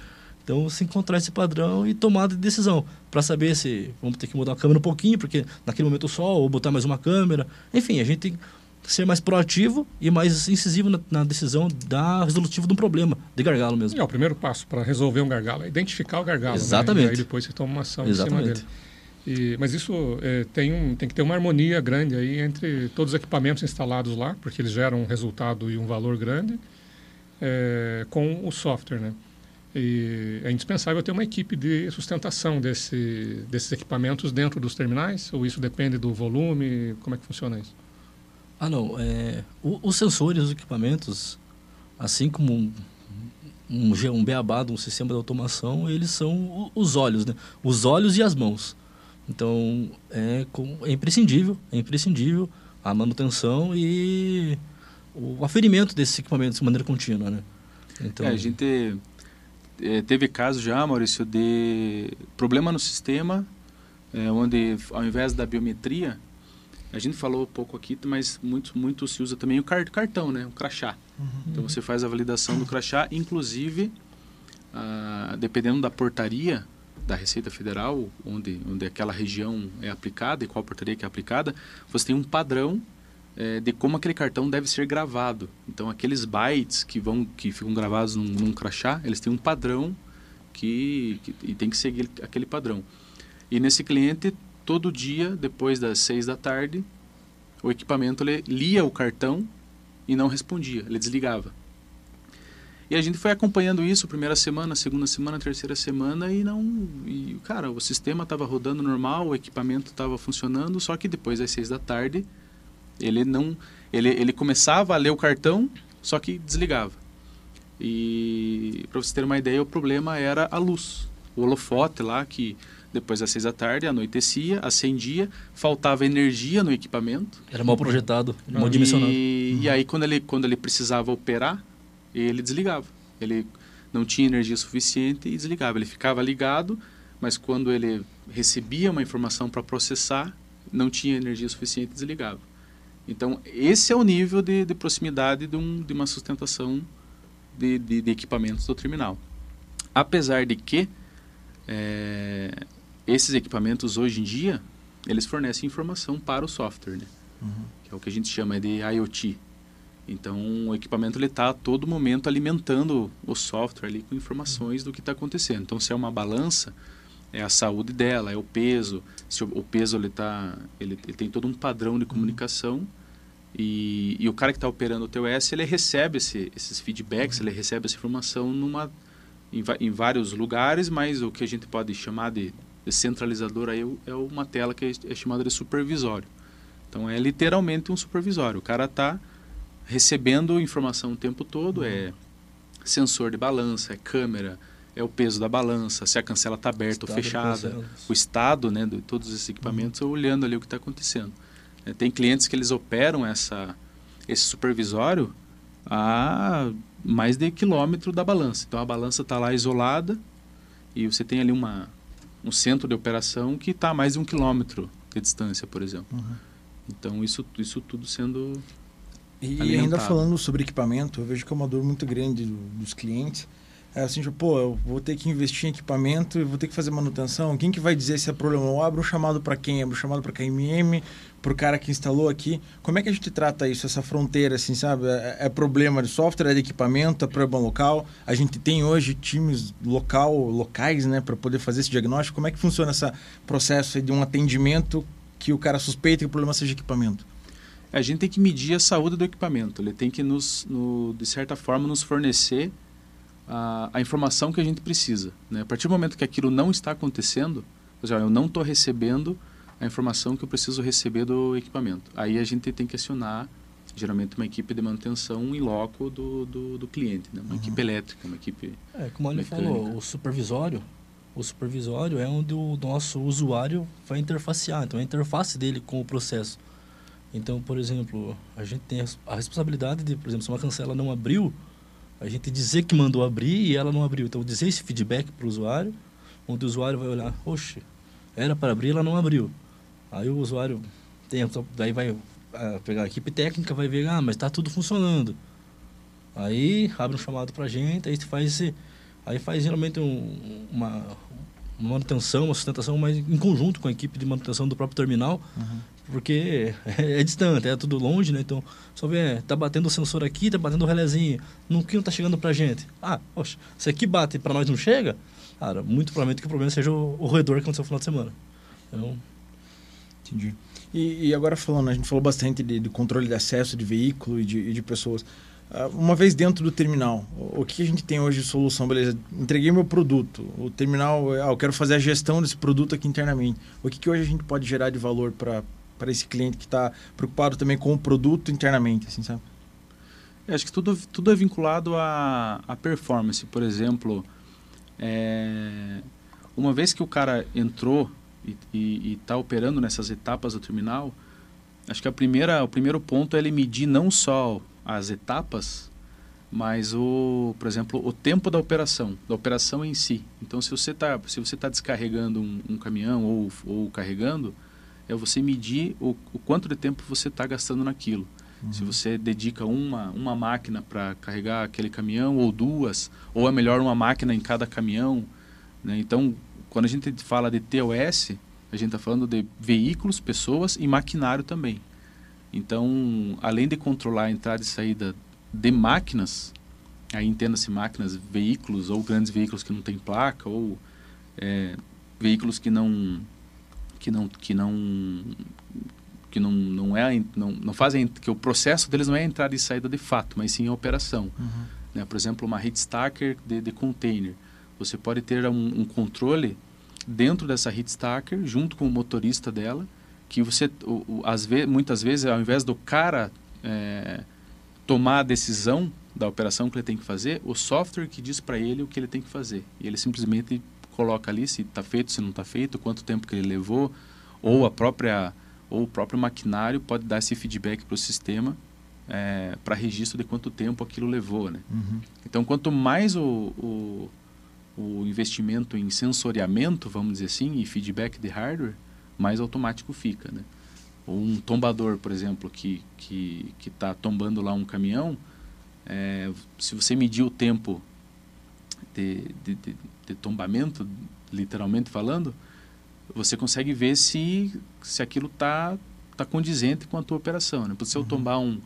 Então, se encontrar esse padrão e tomada de decisão. Para saber se vamos ter que mudar a câmera um pouquinho, porque naquele momento só, ou botar mais uma câmera. Enfim, a gente tem que ser mais proativo e mais incisivo na, na decisão da resolutivo de um problema, de gargalo mesmo. É, o primeiro passo para resolver um gargalo é identificar o gargalo. Exatamente. Né? E aí depois você toma uma ação Exatamente. em cima dele. E, mas isso é, tem, um, tem que ter uma harmonia grande aí entre todos os equipamentos instalados lá, porque eles geram um resultado e um valor grande, é, com o software, né? E é indispensável ter uma equipe de sustentação desse, desses equipamentos dentro dos terminais? Ou isso depende do volume? Como é que funciona isso? Ah, não. É, o, os sensores, os equipamentos, assim como um, um, um beabá de um sistema de automação, eles são os olhos, né? Os olhos e as mãos. Então, é, é imprescindível, é imprescindível a manutenção e o aferimento desses equipamentos de maneira contínua, né? Então, é, a gente é, teve casos já, Maurício, de problema no sistema, é, onde ao invés da biometria, a gente falou pouco aqui, mas muito, muito se usa também o cartão, né? o crachá. Uhum. Então você faz a validação do crachá, inclusive, ah, dependendo da portaria da Receita Federal, onde, onde aquela região é aplicada e qual portaria que é aplicada, você tem um padrão é, de como aquele cartão deve ser gravado. Então, aqueles bytes que vão que ficam gravados num, num crachá, eles têm um padrão que, que, e tem que seguir aquele padrão. E nesse cliente, todo dia, depois das seis da tarde, o equipamento lia o cartão e não respondia, ele desligava. E a gente foi acompanhando isso, primeira semana, segunda semana, terceira semana e não, e cara, o sistema estava rodando normal, o equipamento estava funcionando, só que depois das seis da tarde ele não, ele, ele começava a ler o cartão, só que desligava. E para você ter uma ideia, o problema era a luz, o holofote lá que depois das seis da tarde anoitecia, acendia, faltava energia no equipamento. Era mal projetado, mal dimensionado. E, uhum. e aí quando ele quando ele precisava operar, ele desligava. Ele não tinha energia suficiente e desligava. Ele ficava ligado, mas quando ele recebia uma informação para processar, não tinha energia suficiente e desligava. Então, esse é o nível de, de proximidade de, um, de, uma sustentação de, de, equipamentos do terminal. Apesar de que é, esses equipamentos hoje em dia, eles fornecem informação para o software, né? Uhum. que é o que a gente chama de IoT. Então, o equipamento está a todo momento alimentando o software ali com informações do que está acontecendo. Então, se é uma balança, é a saúde dela, é o peso. Se o, o peso ele tá, ele, ele, tem todo um padrão de comunicação uhum. e, e, o cara que está operando o TOS ele recebe esse, esses feedbacks, uhum. ele recebe essa informação numa em, em, vários lugares, mas o que a gente pode chamar de, de centralizador aí é uma tela que é, é chamada de supervisório. Então é literalmente um supervisório. O cara está recebendo informação o tempo todo, uhum. é sensor de balança, é câmera, é o peso da balança, se a cancela está aberta ou fechada, o estado né, de todos esses equipamentos, uhum. olhando ali o que está acontecendo. É, tem clientes que eles operam essa, esse supervisório a mais de quilômetro da balança. Então a balança está lá isolada e você tem ali uma, um centro de operação que está a mais de um quilômetro de distância, por exemplo. Uhum. Então isso, isso tudo sendo e, e ainda falando sobre equipamento, eu vejo que é uma dor muito grande do, dos clientes. É assim, tipo, pô, eu vou ter que investir em equipamento e vou ter que fazer manutenção. Quem que vai dizer se é problema? Eu abro um chamado para quem? Abro um chamado para KMM, para o cara que instalou aqui. Como é que a gente trata isso, essa fronteira, assim, sabe? É, é problema de software, é de equipamento, é problema local. A gente tem hoje times local, locais, né, para poder fazer esse diagnóstico. Como é que funciona esse processo de um atendimento que o cara suspeita que o problema seja equipamento? A gente tem que medir a saúde do equipamento. Ele tem que nos, no, de certa forma, nos fornecer a, a, informação que a gente precisa. Né? A partir do momento que aquilo não está acontecendo, seja, eu não estou recebendo a informação que eu preciso receber do equipamento. Aí a gente tem que acionar, geralmente, uma equipe de manutenção em loco do, do, do cliente, né? uma uhum. equipe elétrica, uma equipe É, como ele falou, o supervisório, o supervisório é onde o nosso usuário vai interfacear, então é a interface dele com o processo. Então, por exemplo, a gente tem a responsabilidade de, por exemplo, se uma cancela não abriu, a gente dizer que mandou abrir e ela não abriu. Então, dizer esse feedback para o usuário, onde o usuário vai olhar, oxe, era para abrir, ela não abriu. Aí o usuário tem, daí vai pegar a equipe técnica, vai ver, ah, mas está tudo funcionando. Aí abre um chamado para a gente, aí faz esse, aí faz geralmente um, uma manutenção, uma sustentação, mas em conjunto com a equipe de manutenção do próprio terminal, uhum porque é, <laughs> é, distante, é tudo longe, né? Então, só vê, tá batendo o sensor aqui, tá batendo o relézinho, no que não tá chegando pra gente. Ah, poxa, se aqui bate para nós não chega, cara, muito provavelmente que o problema seja o, o roedor que aconteceu no final de semana. Então... Entendi. E, e agora falando, a gente falou bastante de, de controle de acesso de veículo e de, e de pessoas. Uh, uma vez dentro do terminal, o, que a gente tem hoje de solução? Beleza, entreguei meu produto, o terminal, ah, eu quero fazer a gestão desse produto aqui internamente. O que, que hoje a gente pode gerar de valor para esse cliente que está preocupado também com o produto internamente, assim, sabe? Eu acho que tudo, tudo é vinculado à, à performance. Por exemplo, é, uma vez que o cara entrou e está operando nessas etapas do terminal, acho que a primeira, o primeiro ponto é ele medir não só as etapas, mas o, por exemplo, o tempo da operação, da operação em si. Então, se você está se você tá descarregando um, um caminhão ou, ou carregando, é você medir o, o quanto de tempo você está gastando naquilo. Uhum. Se você dedica uma, uma máquina para carregar aquele caminhão, ou duas, ou é melhor uma máquina em cada caminhão. Né? Então, quando a gente fala de TOS, a gente está falando de veículos, pessoas e maquinário também. Então, além de controlar a entrada e saída de máquinas, aí entenda-se máquinas, veículos ou grandes veículos que não têm placa ou é, veículos que não que não que não que não, não é não, não fazem que o processo deles não é a entrada e saída de fato, mas sim a operação. Uhum. Né? Por exemplo, uma heat stacker de, de container, você pode ter um, um controle dentro dessa heat stacker junto com o motorista dela, que você o, o, às vezes, muitas vezes ao invés do cara é, tomar a decisão da operação que ele tem que fazer, o software que diz para ele o que ele tem que fazer. E ele simplesmente coloca ali se está feito, se não está feito, quanto tempo que ele levou, ou a própria ou o próprio maquinário pode dar esse feedback para o sistema é, para registro de quanto tempo aquilo levou, né? Uhum. Então, quanto mais o, o, o, investimento em sensoriamento, vamos dizer assim, e feedback de hardware, mais automático fica, né? Ou um tombador, por exemplo, que que que está tombando lá um caminhão, é, se você medir o tempo de, de, de, de tombamento, literalmente falando, você consegue ver se, se aquilo está tá condizente com a tua operação. Né? Se eu uhum. tombar um,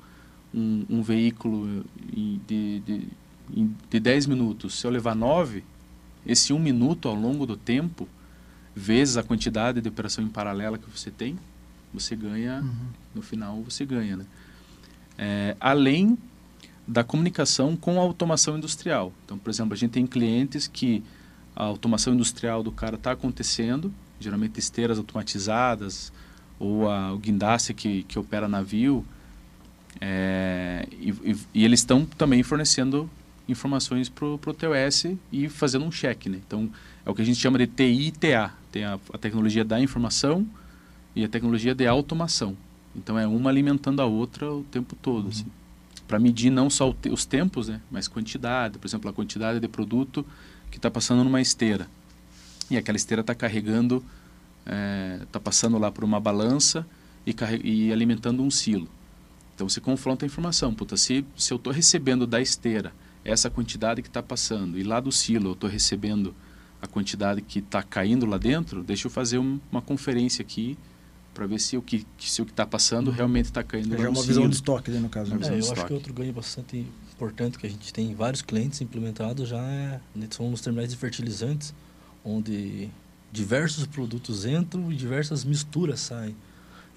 um, um veículo de, de, de 10 minutos, se eu levar 9, esse um minuto ao longo do tempo, vezes a quantidade de operação em paralela que você tem, você ganha, uhum. no final você ganha. Né? É, além da comunicação com a automação industrial. Então, por exemplo, a gente tem clientes que a automação industrial do cara está acontecendo, geralmente esteiras automatizadas ou a, o guindaste que, que opera navio, é, e, e, e, eles estão também fornecendo informações para o TOS e fazendo um check. Né? Então, é o que a gente chama de TI e TA. Tem a, a tecnologia da informação e a tecnologia de automação. Então é uma alimentando a outra o tempo todo, uhum. assim. Para medir não só te os tempos, né, mas quantidade, por exemplo, a quantidade de produto que está passando numa esteira. E aquela esteira está carregando, está é, passando lá por uma balança e, e, alimentando um silo. Então você confronta a informação. Puta, se, se eu estou recebendo da esteira essa quantidade que está passando e lá do silo eu estou recebendo a quantidade que está caindo lá dentro, deixa eu fazer um, uma conferência aqui para ver se o que se o que está passando realmente está caindo. É já uma visão de estoque, né, no caso. É, eu acho que outro ganho bastante importante que a gente tem vários clientes implementados já é, né, são os terminais de fertilizantes, onde diversos produtos entram e diversas misturas saem.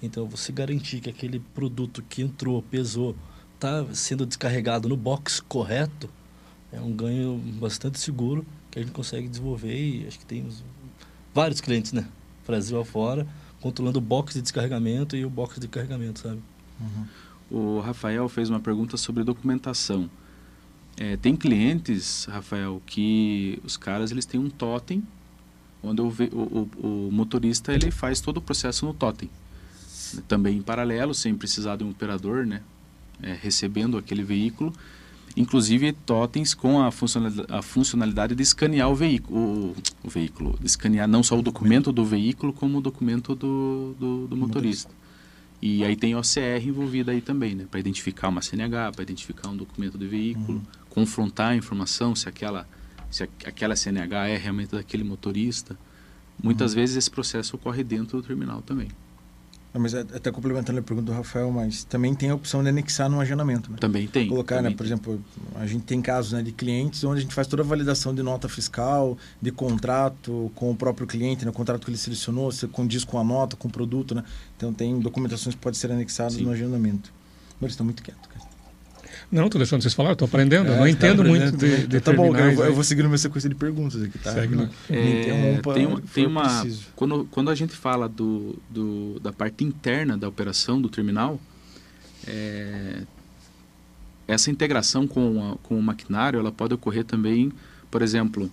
Então, você garantir que aquele produto que entrou, pesou, está sendo descarregado no box correto, é um ganho bastante seguro que a gente consegue desenvolver e acho que temos vários clientes, né? Brasil afora, controlando o box de descarregamento e o box de carregamento, sabe? Uhum. O Rafael fez uma pergunta sobre documentação. É, tem clientes, Rafael, que os caras eles têm um totem, onde o, o, o, motorista ele faz todo o processo no totem. Também em paralelo, sem precisar de um operador, né? É, recebendo aquele veículo. Inclusive totens com a funcionalidade, a funcionalidade de escanear o veículo, o, o, veículo, de escanear não só o documento do veículo, como o documento do, do, do motorista. E aí tem OCR envolvida aí também, né? Para identificar uma CNH, para identificar um documento do veículo, uhum. confrontar a informação se aquela, se aquela CNH é realmente daquele motorista. Muitas uhum. vezes esse processo ocorre dentro do terminal também. Não, mas até complementando a pergunta do Rafael, mas também tem a opção de anexar no agendamento. Né? Também tem. Colocar, também né, por exemplo, a gente tem casos né, de clientes onde a gente faz toda a validação de nota fiscal, de contrato com o próprio cliente, né, o contrato que ele selecionou, se condiz com a nota, com o produto. Né? Então tem documentações que podem ser anexadas Sim. no agendamento. Mas eles estão muito quietos, cara. Não, estou deixando vocês falar, estou aprendendo. É, não entendo muito de, de Tá bom, eu, eu, vou seguir uma sequência de perguntas aqui, tá? Segue, né? É, tem, uma, tem uma quando, quando a gente fala do, do, da parte interna da operação do terminal, é, essa integração com, a, com o maquinário, ela pode ocorrer também, por exemplo,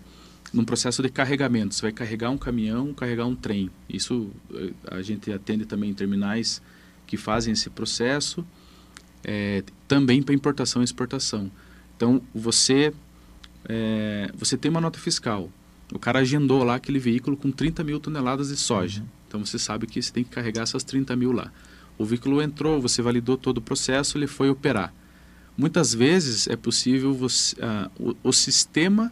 num processo de carregamento. Você vai carregar um caminhão, carregar um trem. Isso eh, a gente atende também em terminais que fazem esse processo é, também para importação e exportação. Então, você, é, você tem uma nota fiscal. O cara agendou lá aquele veículo com 30 mil toneladas de soja. Uhum. Então, você sabe que você tem que carregar essas 30 mil lá. O veículo entrou, você validou todo o processo, ele foi operar. Muitas vezes é possível você, uh, o, o sistema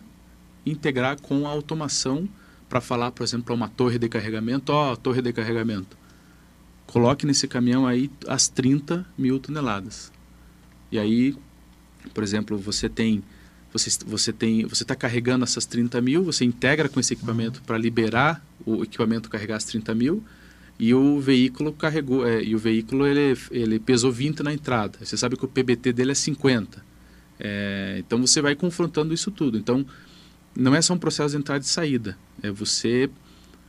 integrar com a automação para falar, por exemplo, para uma torre de carregamento, ó, oh, torre de carregamento coloque nesse caminhão aí as 30 mil toneladas. E aí, por exemplo, você tem você, você tem você está carregando essas 30 mil, você integra com esse equipamento para liberar o equipamento carregar as 30 mil e o veículo carregou é, e o veículo ele, ele pesou 20 na entrada. Você sabe que o PBT dele é 50. É, então você vai confrontando isso tudo. Então não é só um processo de entrada e saída, é você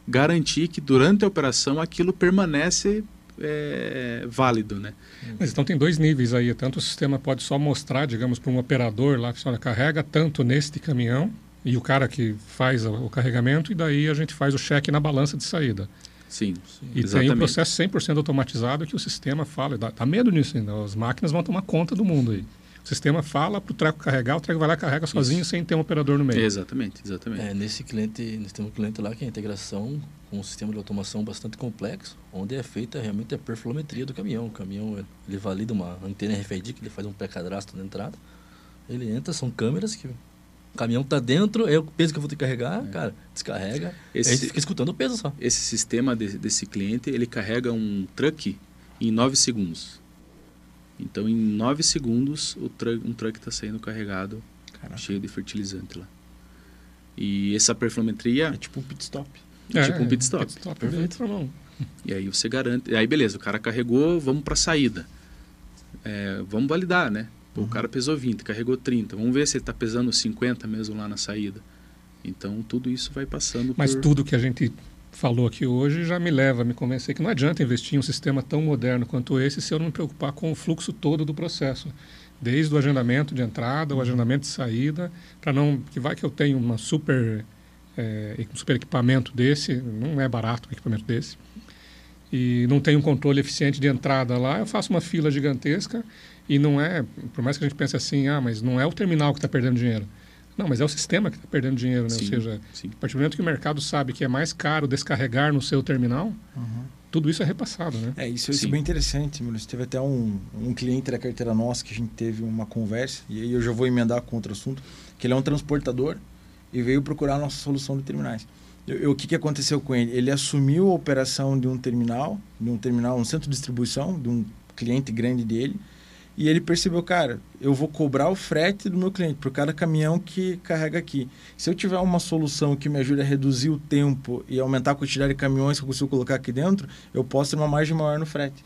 garantir que durante a operação aquilo permanece é, válido, né? Mas então tem dois níveis aí. Tanto o sistema pode só mostrar, digamos, para um operador lá que só carrega tanto neste caminhão e o cara que faz o carregamento e daí a gente faz o cheque na balança de saída. Sim, sim E exatamente. tem um processo 100% automatizado que o sistema fala. Dá, dá medo nisso ainda. As máquinas vão tomar conta do mundo aí. O sistema fala para o treco carregar, o treco vai lá e carrega sozinho Isso. sem ter um operador no meio. Exatamente, exatamente. É, nesse cliente, nós temos um cliente lá que é a integração com um sistema de automação bastante complexo, onde é feita realmente a perfilometria do caminhão. O caminhão ele valida uma antena RFID que ele faz um pré-cadastro na entrada. Ele entra, são câmeras que o caminhão está dentro, é o peso que eu vou ter que carregar, é. cara, descarrega, esse, a gente fica escutando o peso só. Esse sistema de, desse cliente, ele carrega um truck em 9 segundos. Então, em 9 segundos, o truck, um truck está saindo carregado, Caraca. cheio de fertilizante lá. E essa perfilometria... É tipo um pit stop. É, tipo um pit stop. Pit stop Perfeito. Não. E aí você garante... Aí, beleza, o cara carregou, vamos para a saída. É, vamos validar, né? Uhum. O cara pesou 20, carregou 30. Vamos ver se ele está pesando 50 mesmo lá na saída. Então, tudo isso vai passando Mas por... tudo que a gente falou aqui hoje já me leva a me convencer que não adianta investir em um sistema tão moderno quanto esse se eu não me preocupar com o fluxo todo do processo. Desde o agendamento de entrada, o agendamento de saída, para não. que vai que eu tenho uma super, é, um super equipamento desse, não é barato um equipamento desse. e não tem um controle eficiente de entrada lá, eu faço uma fila gigantesca e não é, por mais que a gente pense assim, ah, mas não é o terminal que está perdendo dinheiro. Não, mas é o sistema que está perdendo dinheiro, né? Sim, Ou seja, sim. a partir do momento que o mercado sabe que é mais caro descarregar no seu terminal, tudo isso é repassado, né? É, isso, isso é bem interessante, Maurício. Teve até um, um cliente da carteira nossa que a gente teve uma conversa, e aí eu já vou emendar com outro assunto, que ele é um transportador e veio procurar a nossa solução de terminais. Eu, eu- o que, que aconteceu com ele? Ele assumiu a operação de um terminal, de um terminal, um centro de distribuição, de um cliente grande dele, e ele percebeu, cara, eu vou cobrar o frete do meu cliente por cada caminhão que carrega aqui. Se eu tiver uma solução que me ajude a reduzir o tempo e aumentar a quantidade de caminhões que eu consigo colocar aqui dentro, eu posso ter uma margem maior no frete.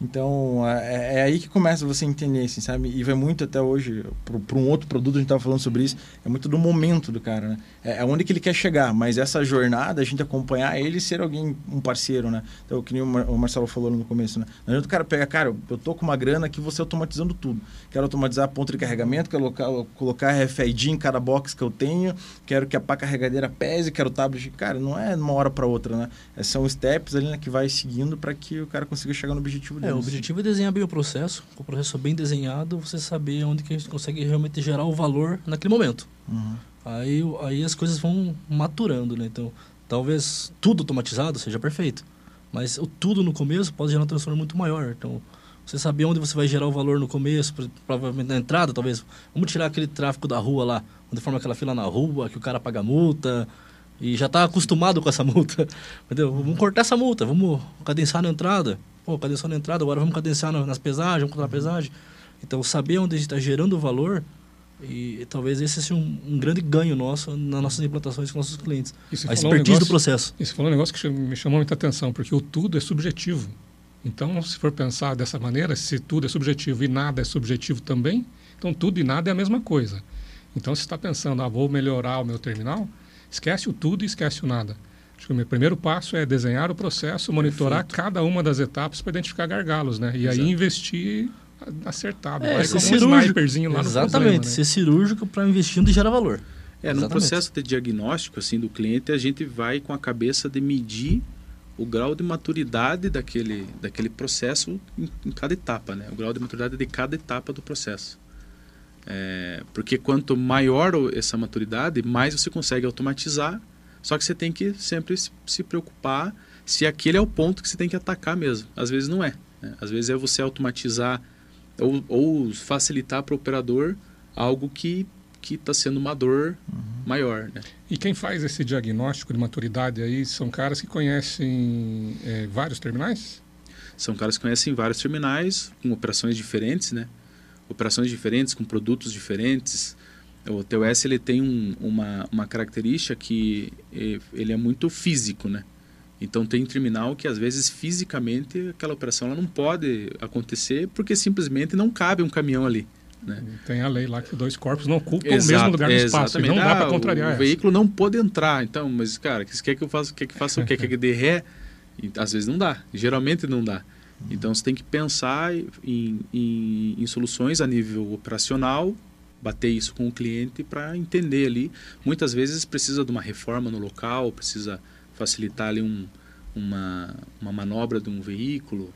Então, é, é aí que começa você entender, assim, sabe? E vai muito até hoje, para um outro produto, a gente estava falando sobre isso, é muito do momento do cara, né? É, é onde que ele quer chegar, mas essa jornada, a gente acompanhar ele ser alguém, um parceiro, né? Então, que nem o, Mar- o Marcelo falou no começo, né? Não adianta o cara pegar, cara, eu tô com uma grana aqui, você automatizando tudo. Quero automatizar a ponta de carregamento, quero colocar, colocar RFID em cada box que eu tenho, quero que a pá carregadeira pese, quero tablet. Cara, não é de uma hora para outra, né? É, São steps ali né, que vai seguindo para que o cara consiga chegar no objetivo dele. É, o objetivo é desenhar bem o processo. Com o processo bem desenhado, você saber onde que a gente consegue realmente gerar o valor naquele momento. Uhum. Aí, aí as coisas vão maturando, né? Então, talvez tudo automatizado seja perfeito. Mas o tudo no começo pode gerar um transtorno muito maior. Então, você saber onde você vai gerar o valor no começo, pro- provavelmente na entrada, talvez. Vamos tirar aquele tráfego da rua lá, onde forma aquela fila na rua, que o cara paga multa e já está acostumado com essa <laughs> multa. Entendeu? Vamos cortar essa multa, vamos cadenciar na entrada. Pô, cadenciar na entrada, agora vamos cadenciar na- nas pesagens, vamos contar a pesagem. Então, saber onde a gente está gerando o valor e, talvez esse seja um, um grande ganho nosso nas nossas implantações com nossos clientes. E A falou um expertise do negócio- processo. E você falou um negócio que me chamou muita atenção, porque o tudo é subjetivo. Então, se for pensar dessa maneira, se tudo é subjetivo e nada é subjetivo também, então tudo e nada é a mesma coisa. Então, se está pensando, ah, vou melhorar o meu terminal, esquece o tudo e esquece o nada. Acho que o meu primeiro passo é desenhar o processo, monitorar cada uma das etapas para identificar gargalos, né? E aí Exato. investir acertado. É, ser um cirúrgico. sniperzinho lá no Exatamente, problema, né? ser cirúrgico para investir onde gera valor. É, no Exatamente. processo de diagnóstico assim do cliente, a gente vai com a cabeça de medir o grau de maturidade daquele, daquele processo em, em cada etapa, né? O grau de maturidade de cada etapa do processo. É, porque quanto maior essa maturidade, mais você consegue automatizar. Só que você tem que sempre se, preocupar se aquele é o ponto que você tem que atacar mesmo. Às vezes não é. né? Às vezes é você automatizar ou, ou facilitar para o operador algo que que está sendo uma dor maior, né? E quem faz esse diagnóstico de maturidade aí são caras que conhecem é, vários terminais? São caras que conhecem vários terminais com operações diferentes, né? Operações diferentes com produtos diferentes. O TOS ele tem um, uma, uma característica que ele é muito físico, né? Então tem terminal que às vezes fisicamente aquela operação ela não pode acontecer porque simplesmente não cabe um caminhão ali. Né? Tem a lei lá que dois corpos não ocupam o Exato, mesmo lugar no espaço. Não exatamente. dá Ah, para contrariar o, o essa. veículo não pode entrar. Então, mas cara, que quer que eu faça? Quer que faça o quê? <laughs> Quer que dê ré? Às vezes não dá. Geralmente não dá. Então você tem que pensar em, em, em soluções a nível operacional, bater isso com o cliente para entender ali. Muitas vezes precisa de uma reforma no local, precisa facilitar ali um, uma, uma manobra de um veículo.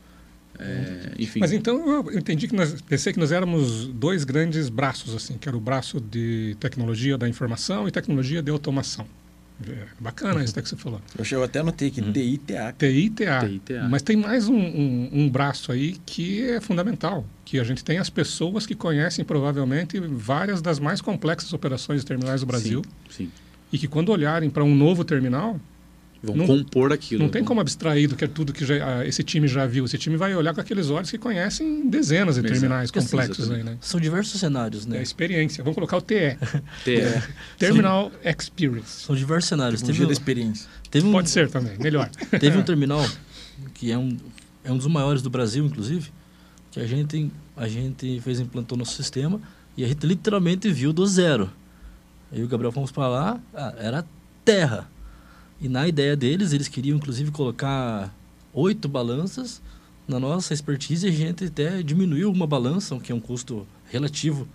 é, enfim. Mas então eu entendi que nós pensei que nós éramos dois grandes braços assim, que era o braço de tecnologia da informação e tecnologia de automação. É, bacana isso que você falou. Eu, eu até anotei aqui, Uhum. TI, TA. TI e TA. TI e TA. Mas tem mais um, um, um braço aí que é fundamental, que a gente tem as pessoas que conhecem provavelmente várias das mais complexas operações de terminais do Brasil Sim, sim. e que quando olharem para um novo terminal, Vão Não- compor aquilo. não tem vão- como abstrair do que é tudo que já, ah, esse time já viu. Esse time vai olhar com aqueles olhos que conhecem dezenas de Exato. terminais Porque, assim, complexos aí, né? São diversos cenários, É né? a experiência. Vamos colocar o TE, <laughs> ter- Terminal Experience. São diversos cenários. Tecnologia Teve, da experiência. teve um, Pode ser também, melhor. <laughs> Teve um <laughs> terminal que é um, é um dos maiores do Brasil, inclusive, que a gente, a gente fez, implantou no sistema e a gente literalmente viu do zero. Aí o Gabriel fomos para lá, ah, era terra. E na ideia deles, eles queriam inclusive colocar oito balanças. Na nossa expertise, a gente até diminuiu uma balança, que é um custo relativo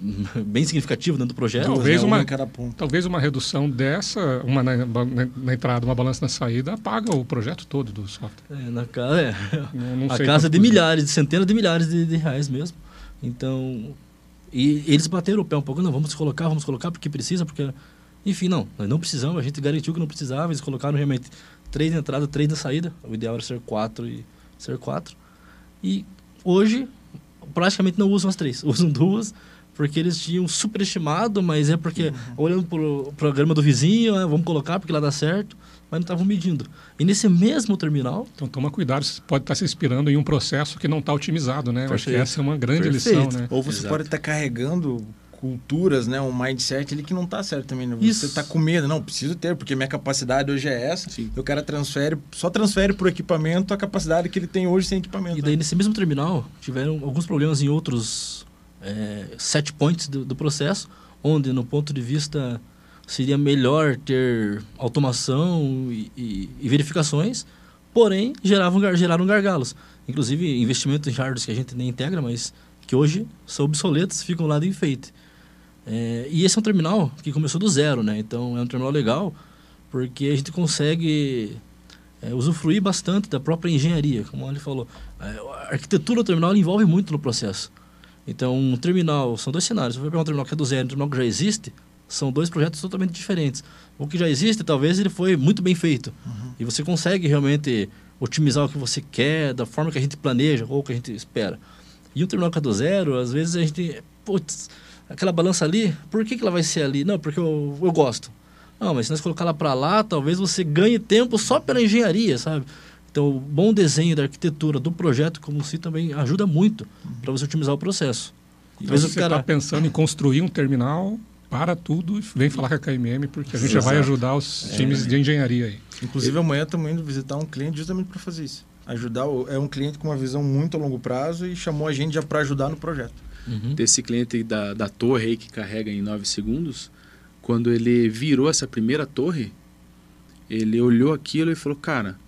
<laughs> bem significativo dentro do projeto. Talvez né? uma- ponto. Talvez uma redução dessa, uma na, na- na entrada, uma balança na saída, apaga o projeto todo do software. É, na casa, é. <laughs> Eu não a casa de milhares, de centenas de milhares de, de reais mesmo. Então, e eles bateram o pé um pouco, não, vamos colocar, vamos colocar porque precisa, porque... Enfim, não, nós não precisamos, a gente garantiu que não precisava, eles colocaram realmente três na entrada, três na saída, o ideal era ser quatro e ser quatro. E hoje, praticamente não usam as três, <laughs> usam duas, porque eles tinham superestimado, mas é porque, olhando para o programa do vizinho, ah, vamos colocar porque lá dá certo, mas não estavam medindo. E nesse mesmo terminal, Então toma cuidado, você pode estar se inspirando em um processo que não está otimizado, né? Eu acho que Perfeito. essa é uma grande Perfeito. lição, né? Ou você Exato. pode estar carregando culturas, né? Um mindset ali que não tá certo também. Né? Você Isso. tá com medo. Não, preciso ter, porque minha capacidade hoje é essa. Sim. E o cara transfere, só transfere por equipamento a capacidade que ele tem hoje sem equipamento. E daí, né? nesse mesmo terminal, tiveram alguns problemas em outros é, set points do, do processo, onde, no ponto de vista, seria melhor ter automação e, e- e verificações, porém, geravam, geraram gargalos. Inclusive, investimentos em hardwares que a gente nem integra, mas que hoje são obsoletos, ficam lá de enfeite. É, e esse é um terminal que começou do zero, né? Então, é um terminal legal, porque a gente consegue é, usufruir bastante da própria engenharia, como ele falou. É, A arquitetura do terminal envolve muito no processo. Então, um terminal, são dois cenários. Se você pegar um terminal que é do zero e um terminal que já existe, são dois projetos totalmente diferentes. O que já existe, talvez ele foi muito bem feito. E você consegue realmente otimizar o que você quer, da forma que a gente planeja ou que a gente espera. E um terminal que é do zero, às vezes a gente... Putz, aquela balança ali, por que, que ela vai ser ali? Não, porque eu, eu gosto. Não, mas se nós colocar ela para lá, talvez você ganhe tempo só pela engenharia, sabe? Então, o bom desenho da arquitetura, do projeto como si também ajuda muito para você otimizar o processo. Então, às se vezes você está cara... pensando em construir um terminal, para tudo e vem falar com a KMM, porque a gente já vai Exato. ajudar os times de engenharia aí. Inclusive, amanhã estamos indo visitar um cliente justamente para fazer isso. Ajudar. o- É um cliente com uma visão muito a longo prazo e chamou a gente já para ajudar no projeto. Uhum. desse cliente da, da torre aí que carrega em 9 segundos, quando ele virou essa primeira torre, ele olhou aquilo e falou, cara,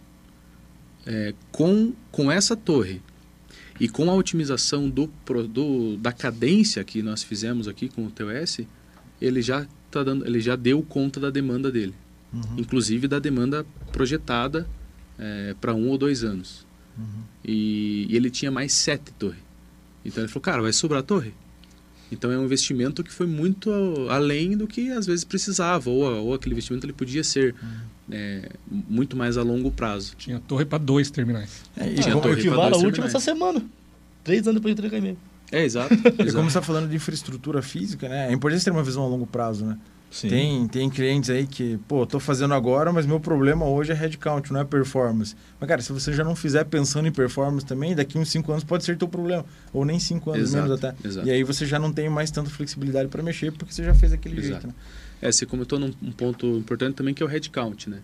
é, com, com essa torre e com a otimização do, do, da cadência que nós fizemos aqui com o TOS, ele já, tá dando, ele já deu conta da demanda dele. Inclusive da demanda projetada para um ou dois anos. E, e ele tinha mais sete torres. Então ele falou, cara, vai sobrar torre? Então é um investimento que foi muito além do que às vezes precisava, ou, ou aquele investimento ele podia ser é, muito mais a longo prazo. Tinha torre para dois terminais. É, e torre Eu tive pra a dois última terminais. essa semana. Três anos depois de entregar e-mail. É, <laughs> exato. E como exato. você está falando de infraestrutura física, né? É importante ter uma visão a longo prazo, né? Sim. Tem, tem clientes aí que, pô, tô fazendo agora, mas meu problema hoje é headcount, não é performance. Mas, cara, se você já não fizer pensando em performance também, daqui uns 5 anos pode ser teu problema. Ou nem 5 anos, Exato, menos até. exato. E aí você já não tem mais tanta flexibilidade para mexer, porque você já fez aquele Exato. jeito, né? É, você comentou num um ponto importante também que é o headcount, né?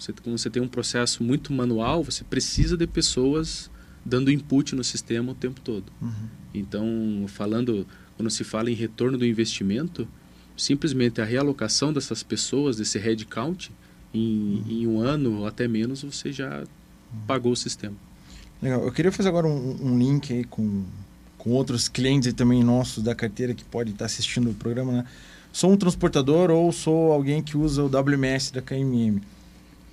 Você, quando você tem um processo muito manual, você precisa de pessoas dando input no sistema o tempo todo. Uhum. Então, falando, quando se fala em retorno do investimento, simplesmente a realocação dessas pessoas, desse headcount, em, em um ano ou até menos, você já pagou o sistema. Legal. Eu queria fazer agora um, um link aí com, com outros clientes também nossos da carteira que podem estar assistindo o programa, né? Sou um transportador ou sou alguém que usa o WMS da KMM.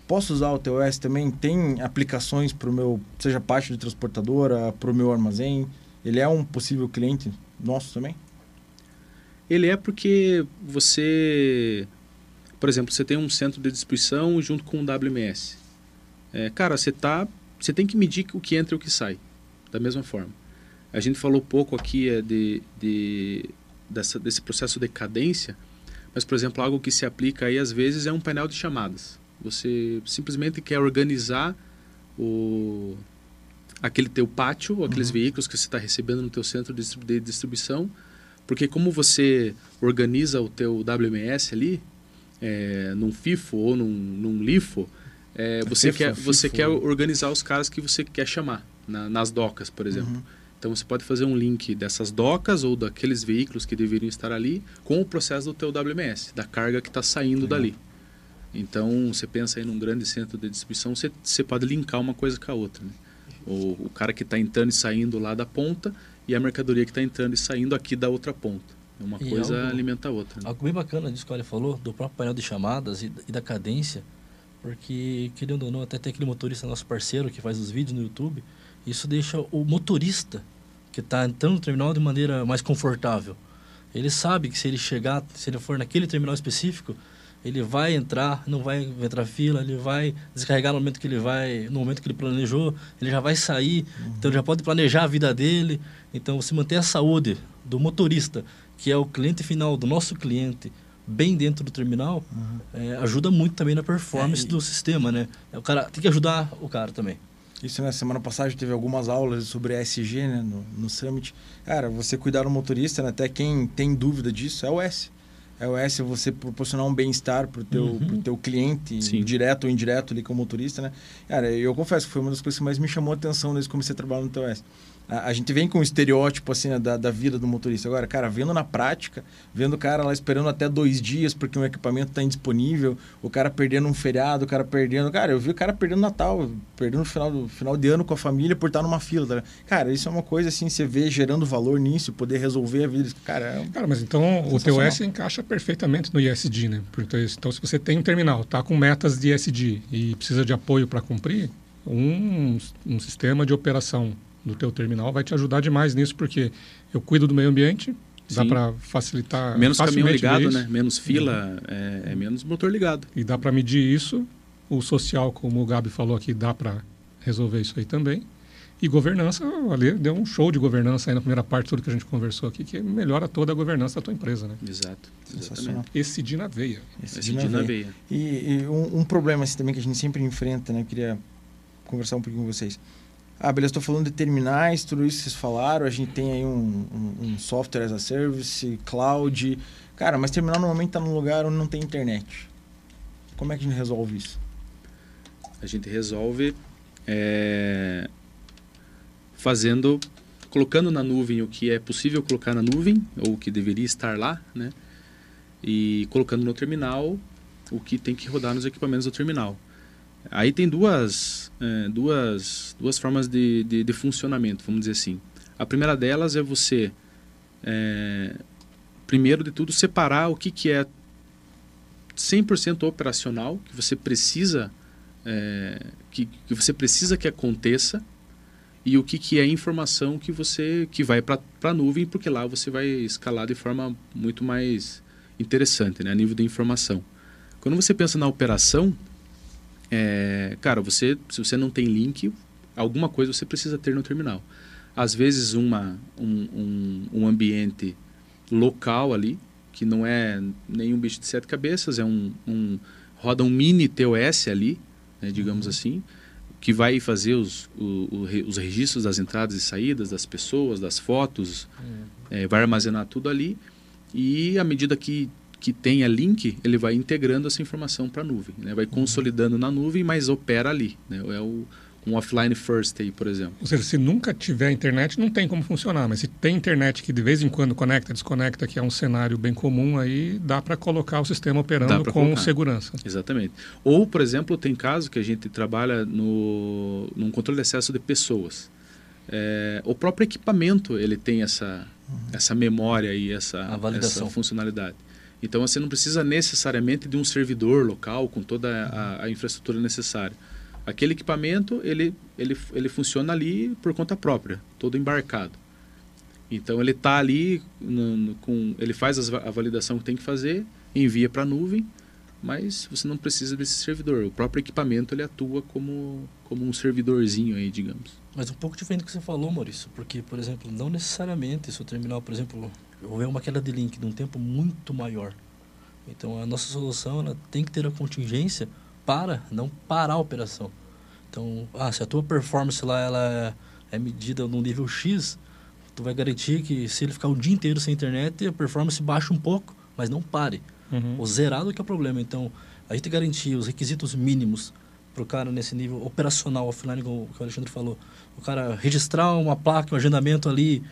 Posso usar o TOS também? Tem aplicações para o meu, seja parte de transportadora, para o meu armazém? Ele é um possível cliente nosso também? Ele é porque você, por exemplo, você tem um centro de distribuição junto com um WMS. É, cara, você tá, você tem que medir o que entra e o que sai, da mesma forma. A gente falou pouco aqui é, de, de dessa, desse processo de cadência, mas, por exemplo, algo que se aplica aí às vezes é um painel de chamadas. Você simplesmente quer organizar o aquele teu pátio, aqueles veículos que você está recebendo no teu centro de distribuição, porque como você organiza o teu WMS ali, é, num FIFO ou num, num LIFO, é, você, FIFO, quer, você quer organizar os caras que você quer chamar, na- nas docas, por exemplo. Uhum. Então você pode fazer um link dessas docas ou daqueles veículos que deveriam estar ali com o processo do teu WMS, da carga que está saindo Legal. dali. Então você pensa aí num grande centro de distribuição, você, você pode linkar uma coisa com a outra. Né? O, o cara que está entrando e saindo lá da ponta e a mercadoria que está entrando e saindo aqui da outra ponta. Uma E coisa algo- alimenta a outra. né? Algo bem bacana disso que ele falou, do próprio painel de chamadas e, e da cadência, porque, querendo ou não, até tem aquele motorista nosso parceiro que faz os vídeos no YouTube, isso deixa o motorista que está entrando no terminal de maneira mais confortável. Ele sabe que se ele chegar, se ele for naquele terminal específico, ele vai entrar, não vai entrar fila, ele vai descarregar no momento que ele vai, no momento que ele planejou, ele já vai sair, então ele já pode planejar a vida dele. Então, se manter a saúde do motorista, que é o cliente final do nosso cliente, bem dentro do terminal, é, ajuda muito também na performance É, e- do sistema, né? O cara tem que ajudar o cara também. Isso na semana passada teve algumas aulas sobre ESG né, no, no Summit. Cara, você cuidar do motorista, né, até quem tem dúvida disso, é o S. É o S você proporcionar um bem-estar pro teu, Uhum. pro teu cliente, Sim. direto ou indireto ali com o motorista, né? Cara, eu confesso que foi uma das coisas que mais me chamou a atenção desde que comecei a trabalhar no teu S. A, a gente vem com um estereótipo assim né, da, da vida do motorista. Agora, cara, vendo na prática, vendo o cara lá esperando até dois dias porque um equipamento está indisponível, o cara perdendo um feriado, o cara perdendo. Cara, eu vi o cara perdendo Natal, perdendo o final, do, final de ano com a família por estar numa fila. tá? Cara, isso é uma coisa assim, você vê gerando valor nisso, poder resolver a vida. Cara, é Cara, mas então o teu. S encaixa perfeitamente no ISD, né? Então, se você tem um terminal, tá com metas de ISD e precisa de apoio para cumprir, um, um sistema de operação do teu terminal vai te ajudar demais nisso, porque eu cuido do meio ambiente, dá Sim. para facilitar Menos caminhão ver ligado, isso, né? Menos fila, é, é menos motor ligado. E dá para medir isso. O social, como o Gabi falou aqui, dá para resolver isso aí também. E governança, ali deu um show de governança aí na primeira parte, tudo que a gente conversou aqui, que melhora toda a governança da tua empresa, né? Exato. sensacional. Exatamente. Esse de na veia. Esse Esse de de na veia. veia. E, e um, um problema assim, também que a gente sempre enfrenta, né? Eu queria conversar um pouquinho com vocês. Ah, beleza, estou falando de terminais, tudo isso que vocês falaram. A gente tem aí um, um, um software as a service, cloud. Cara, mas terminal normalmente está num lugar onde não tem internet. Como é que a gente resolve isso? A gente resolve é, fazendo, colocando na nuvem o que é possível colocar na nuvem, ou o que deveria estar lá, né? E colocando no terminal o que tem que rodar nos equipamentos do terminal. Aí tem duas, é, duas, duas formas de, de, de funcionamento, vamos dizer assim. A primeira delas é você, é, primeiro de tudo, separar o que, que é 100% operacional, que você precisa é, que, que você precisa que aconteça e o que, que é informação que você que vai para a nuvem porque lá você vai escalar de forma muito mais interessante né, a nível de informação quando você pensa na operação é, cara você se você não tem link alguma coisa você precisa ter no terminal. Às vezes uma um, um, um ambiente local ali que não é nenhum bicho de sete cabeças é um, um roda um mini TOS ali né, digamos assim, que vai fazer os, o, o os registros das entradas e saídas das pessoas, das fotos, eh, vai armazenar tudo ali. E à medida que, que tenha link, ele vai integrando essa informação para a nuvem, né, vai consolidando na nuvem, mas opera ali. Né, é o, um offline first aí, por exemplo. Ou seja, se nunca tiver internet, não tem como funcionar. Mas se tem internet que de vez em quando conecta, desconecta, que é um cenário bem comum, aí dá para colocar o sistema operando com colocar. segurança. Exatamente. Ou, por exemplo, tem casos que a gente trabalha no num controle de acesso de pessoas. É, o próprio equipamento ele tem essa essa memória e essa, essa funcionalidade. Então você não precisa necessariamente de um servidor local com toda a, a infraestrutura necessária. Aquele equipamento ele, ele, ele funciona ali por conta própria, todo embarcado. Então ele está ali no- no- com ele faz as a validação que tem que fazer, envia para a nuvem mas você não precisa desse servidor. O próprio equipamento ele atua como, como um servidorzinho aí, digamos. Mas um pouco diferente do que você falou, Maurício, porque, por exemplo, não necessariamente se o terminal, por exemplo, houver uma queda de link num tempo muito maior. Então, a nossa solução ela tem que ter a contingência para não parar a operação. Então, ah, se a tua performance lá ela é, é medida num nível X, tu vai garantir que se ele ficar o dia inteiro sem internet, a performance baixa um pouco, mas não pare. Uhum. O zerado que é o problema. Então, a gente garantir os requisitos mínimos para o cara nesse nível operacional, offline, como o Alexandre falou. O cara registrar uma placa, um agendamento ali,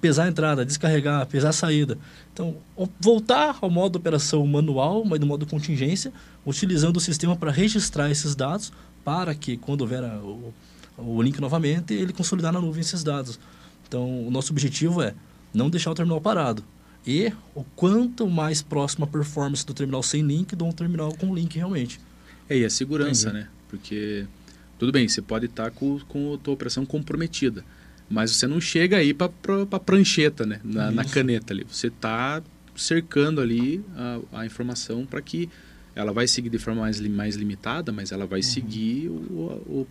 pesar a entrada, descarregar, pesar a saída. Então, voltar ao modo de operação manual, mas no modo contingência, utilizando o sistema para registrar esses dados, para que quando houver a- o, o link novamente, ele consolidar na nuvem esses dados. Então, o nosso objetivo é não deixar o terminal parado. e o quanto mais próximo a performance do terminal sem link do um terminal com link realmente. É, e a segurança, Entendi. né? Porque, tudo bem, você pode estar com, com a tua operação comprometida, mas você não chega aí para a prancheta, né? Na, na, caneta ali. Você está cercando ali a, a informação para que ela vai seguir de forma mais, mais limitada, mas ela vai uhum. seguir o, o,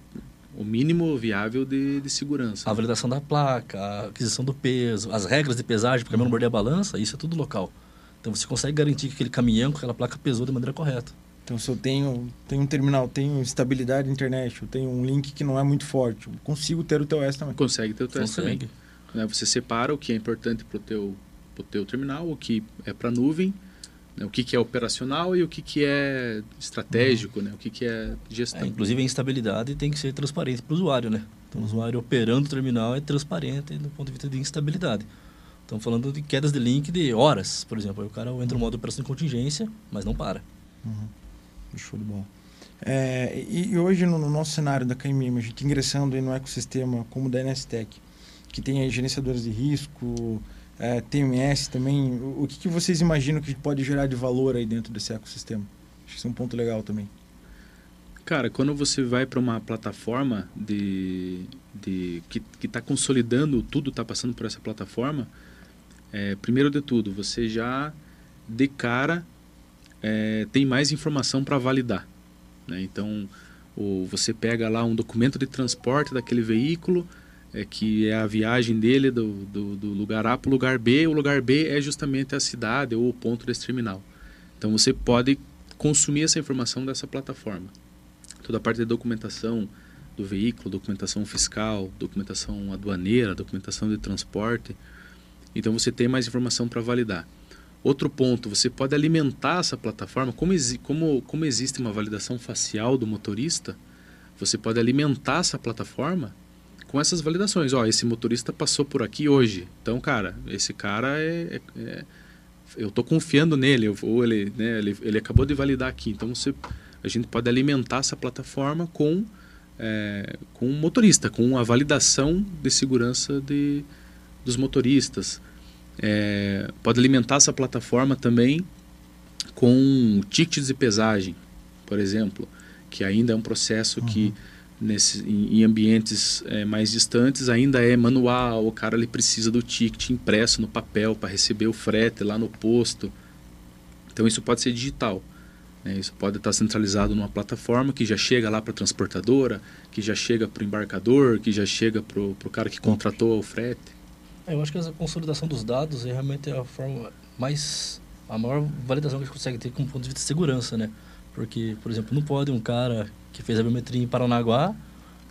o, mínimo viável de, de segurança. A validação da placa, a aquisição do peso, as regras de pesagem para o caminhão não morder a balança, isso é tudo local. Então você consegue garantir que aquele caminhão com aquela placa pesou de maneira correta. Então, se eu tenho, tenho um terminal, tenho estabilidade de internet, eu tenho um link que não é muito forte, eu consigo ter o TOS também. Consegue ter o TOS também. Né? Você separa o que é importante para o teu, pro teu terminal, o que é para nuvem, né? o que, que é operacional e o que, que é estratégico, uhum. né? o que, que é gestão. É, inclusive, a instabilidade tem que ser transparente para o usuário. Né? Então, o usuário operando o terminal é transparente do ponto de vista de instabilidade. Estamos falando de quedas de link de horas, por exemplo. Aí o cara entra no modo de operação de contingência, mas não para. Uhum. Show de bola. É, e, e, hoje, no, no, nosso cenário da KMM, a gente ingressando no ecossistema como da NSTech, que tem aí gerenciadores de risco, é, TMS também, o, o que, que, vocês imaginam que pode gerar de valor aí dentro desse ecossistema? Acho que isso é um ponto legal também. Cara, quando você vai para uma plataforma de, de que está consolidando, tudo está passando por essa plataforma, é, primeiro de tudo, você já de cara é, tem mais informação para validar. Né? Então, você pega lá um documento de transporte daquele veículo, é, que é a viagem dele do, do, do lugar A para o lugar B. O lugar B é justamente a cidade ou o ponto desse terminal. Então você pode consumir essa informação dessa plataforma. Toda a parte de documentação do veículo, documentação fiscal, documentação aduaneira, documentação de transporte. Então você tem mais informação para validar. Outro ponto, você pode alimentar essa plataforma, como, como, como existe uma validação facial do motorista, você pode alimentar essa plataforma com essas validações. Ó, esse motorista passou por aqui hoje. Então, cara, esse cara é, é, é eu estou confiando nele, ou ele, né, ele, ele acabou de validar aqui. Então, você, a gente pode alimentar essa plataforma com é, com um motorista, com a validação de segurança de, dos motoristas. É, pode alimentar essa plataforma também com tickets de pesagem, por exemplo, que ainda é um processo uhum. que nesse, em, em ambientes é, mais distantes ainda é manual, o cara ele precisa do ticket impresso no papel para receber o frete lá no posto. Então isso pode ser digital. Né? Isso pode estar centralizado numa plataforma que já chega lá para a transportadora, que já chega para o embarcador, que já chega para o cara que contratou o frete. Eu acho que a consolidação dos dados é realmente a forma mais a maior validação que a gente consegue ter com ponto de vista de segurança, né? Porque, por exemplo, não pode um cara que fez a biometria em Paranaguá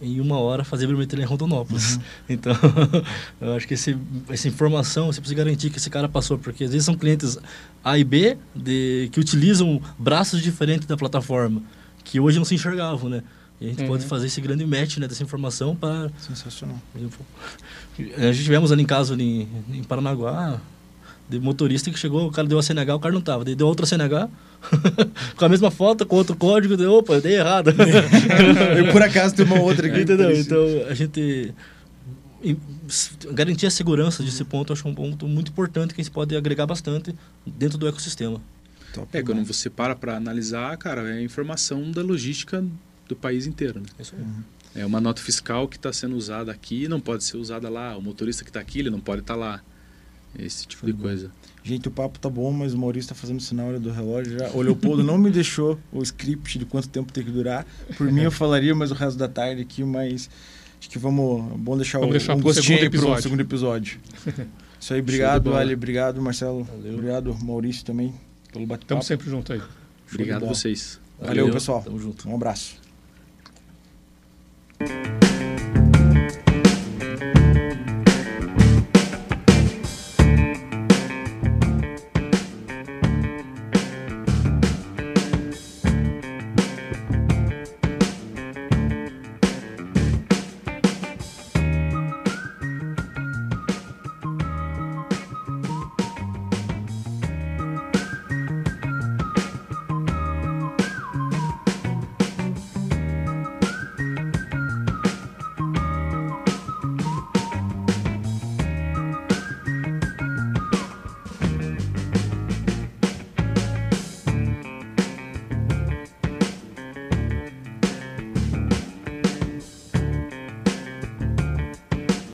em uma hora fazer a biometria em Rondonópolis. Uhum. <laughs> Então, <laughs> eu acho que esse, essa informação, você precisa garantir que esse cara passou, porque às vezes são clientes A e B de, que utilizam braços diferentes da plataforma, que hoje não se enxergavam, né? E a gente uhum. pode fazer esse grande match né, dessa informação para... Sensacional. A gente tivemos ali em caso em, em Paranaguá, de motorista que chegou, o cara deu a CNH, o cara não tava. Deu outra CNH, <laughs> com a mesma foto, com outro código, deu, opa, eu dei errado. <laughs> eu por acaso tenho uma outra aqui. Entendeu? Então, a gente garantir a segurança desse ponto, acho um ponto muito importante que a gente pode agregar bastante dentro do ecossistema. Top, é, quando você para para analisar, cara, é a informação da logística do país inteiro. Né? Isso. Uhum. É uma nota fiscal que está sendo usada aqui não pode ser usada lá. O motorista que está aqui, ele não pode estar tá lá. Esse tipo Foi de bom. coisa. Gente, o papo tá bom, mas o Maurício tá fazendo sinal do relógio já. O Leopoldo não me deixou o script de quanto tempo tem que durar. Por mim eu falaria mais o resto da tarde aqui, mas acho que vamos, bom deixar, vamos o, deixar um gostinho aí pro segundo episódio. <laughs> Isso aí, obrigado, Ali, obrigado, Marcelo. Valeu. Obrigado, Maurício também, pelo bate-papo. Estamos sempre juntos aí. Obrigado a vocês. Valeu, Valeu, pessoal. Tamo junto. Um abraço. Thank you.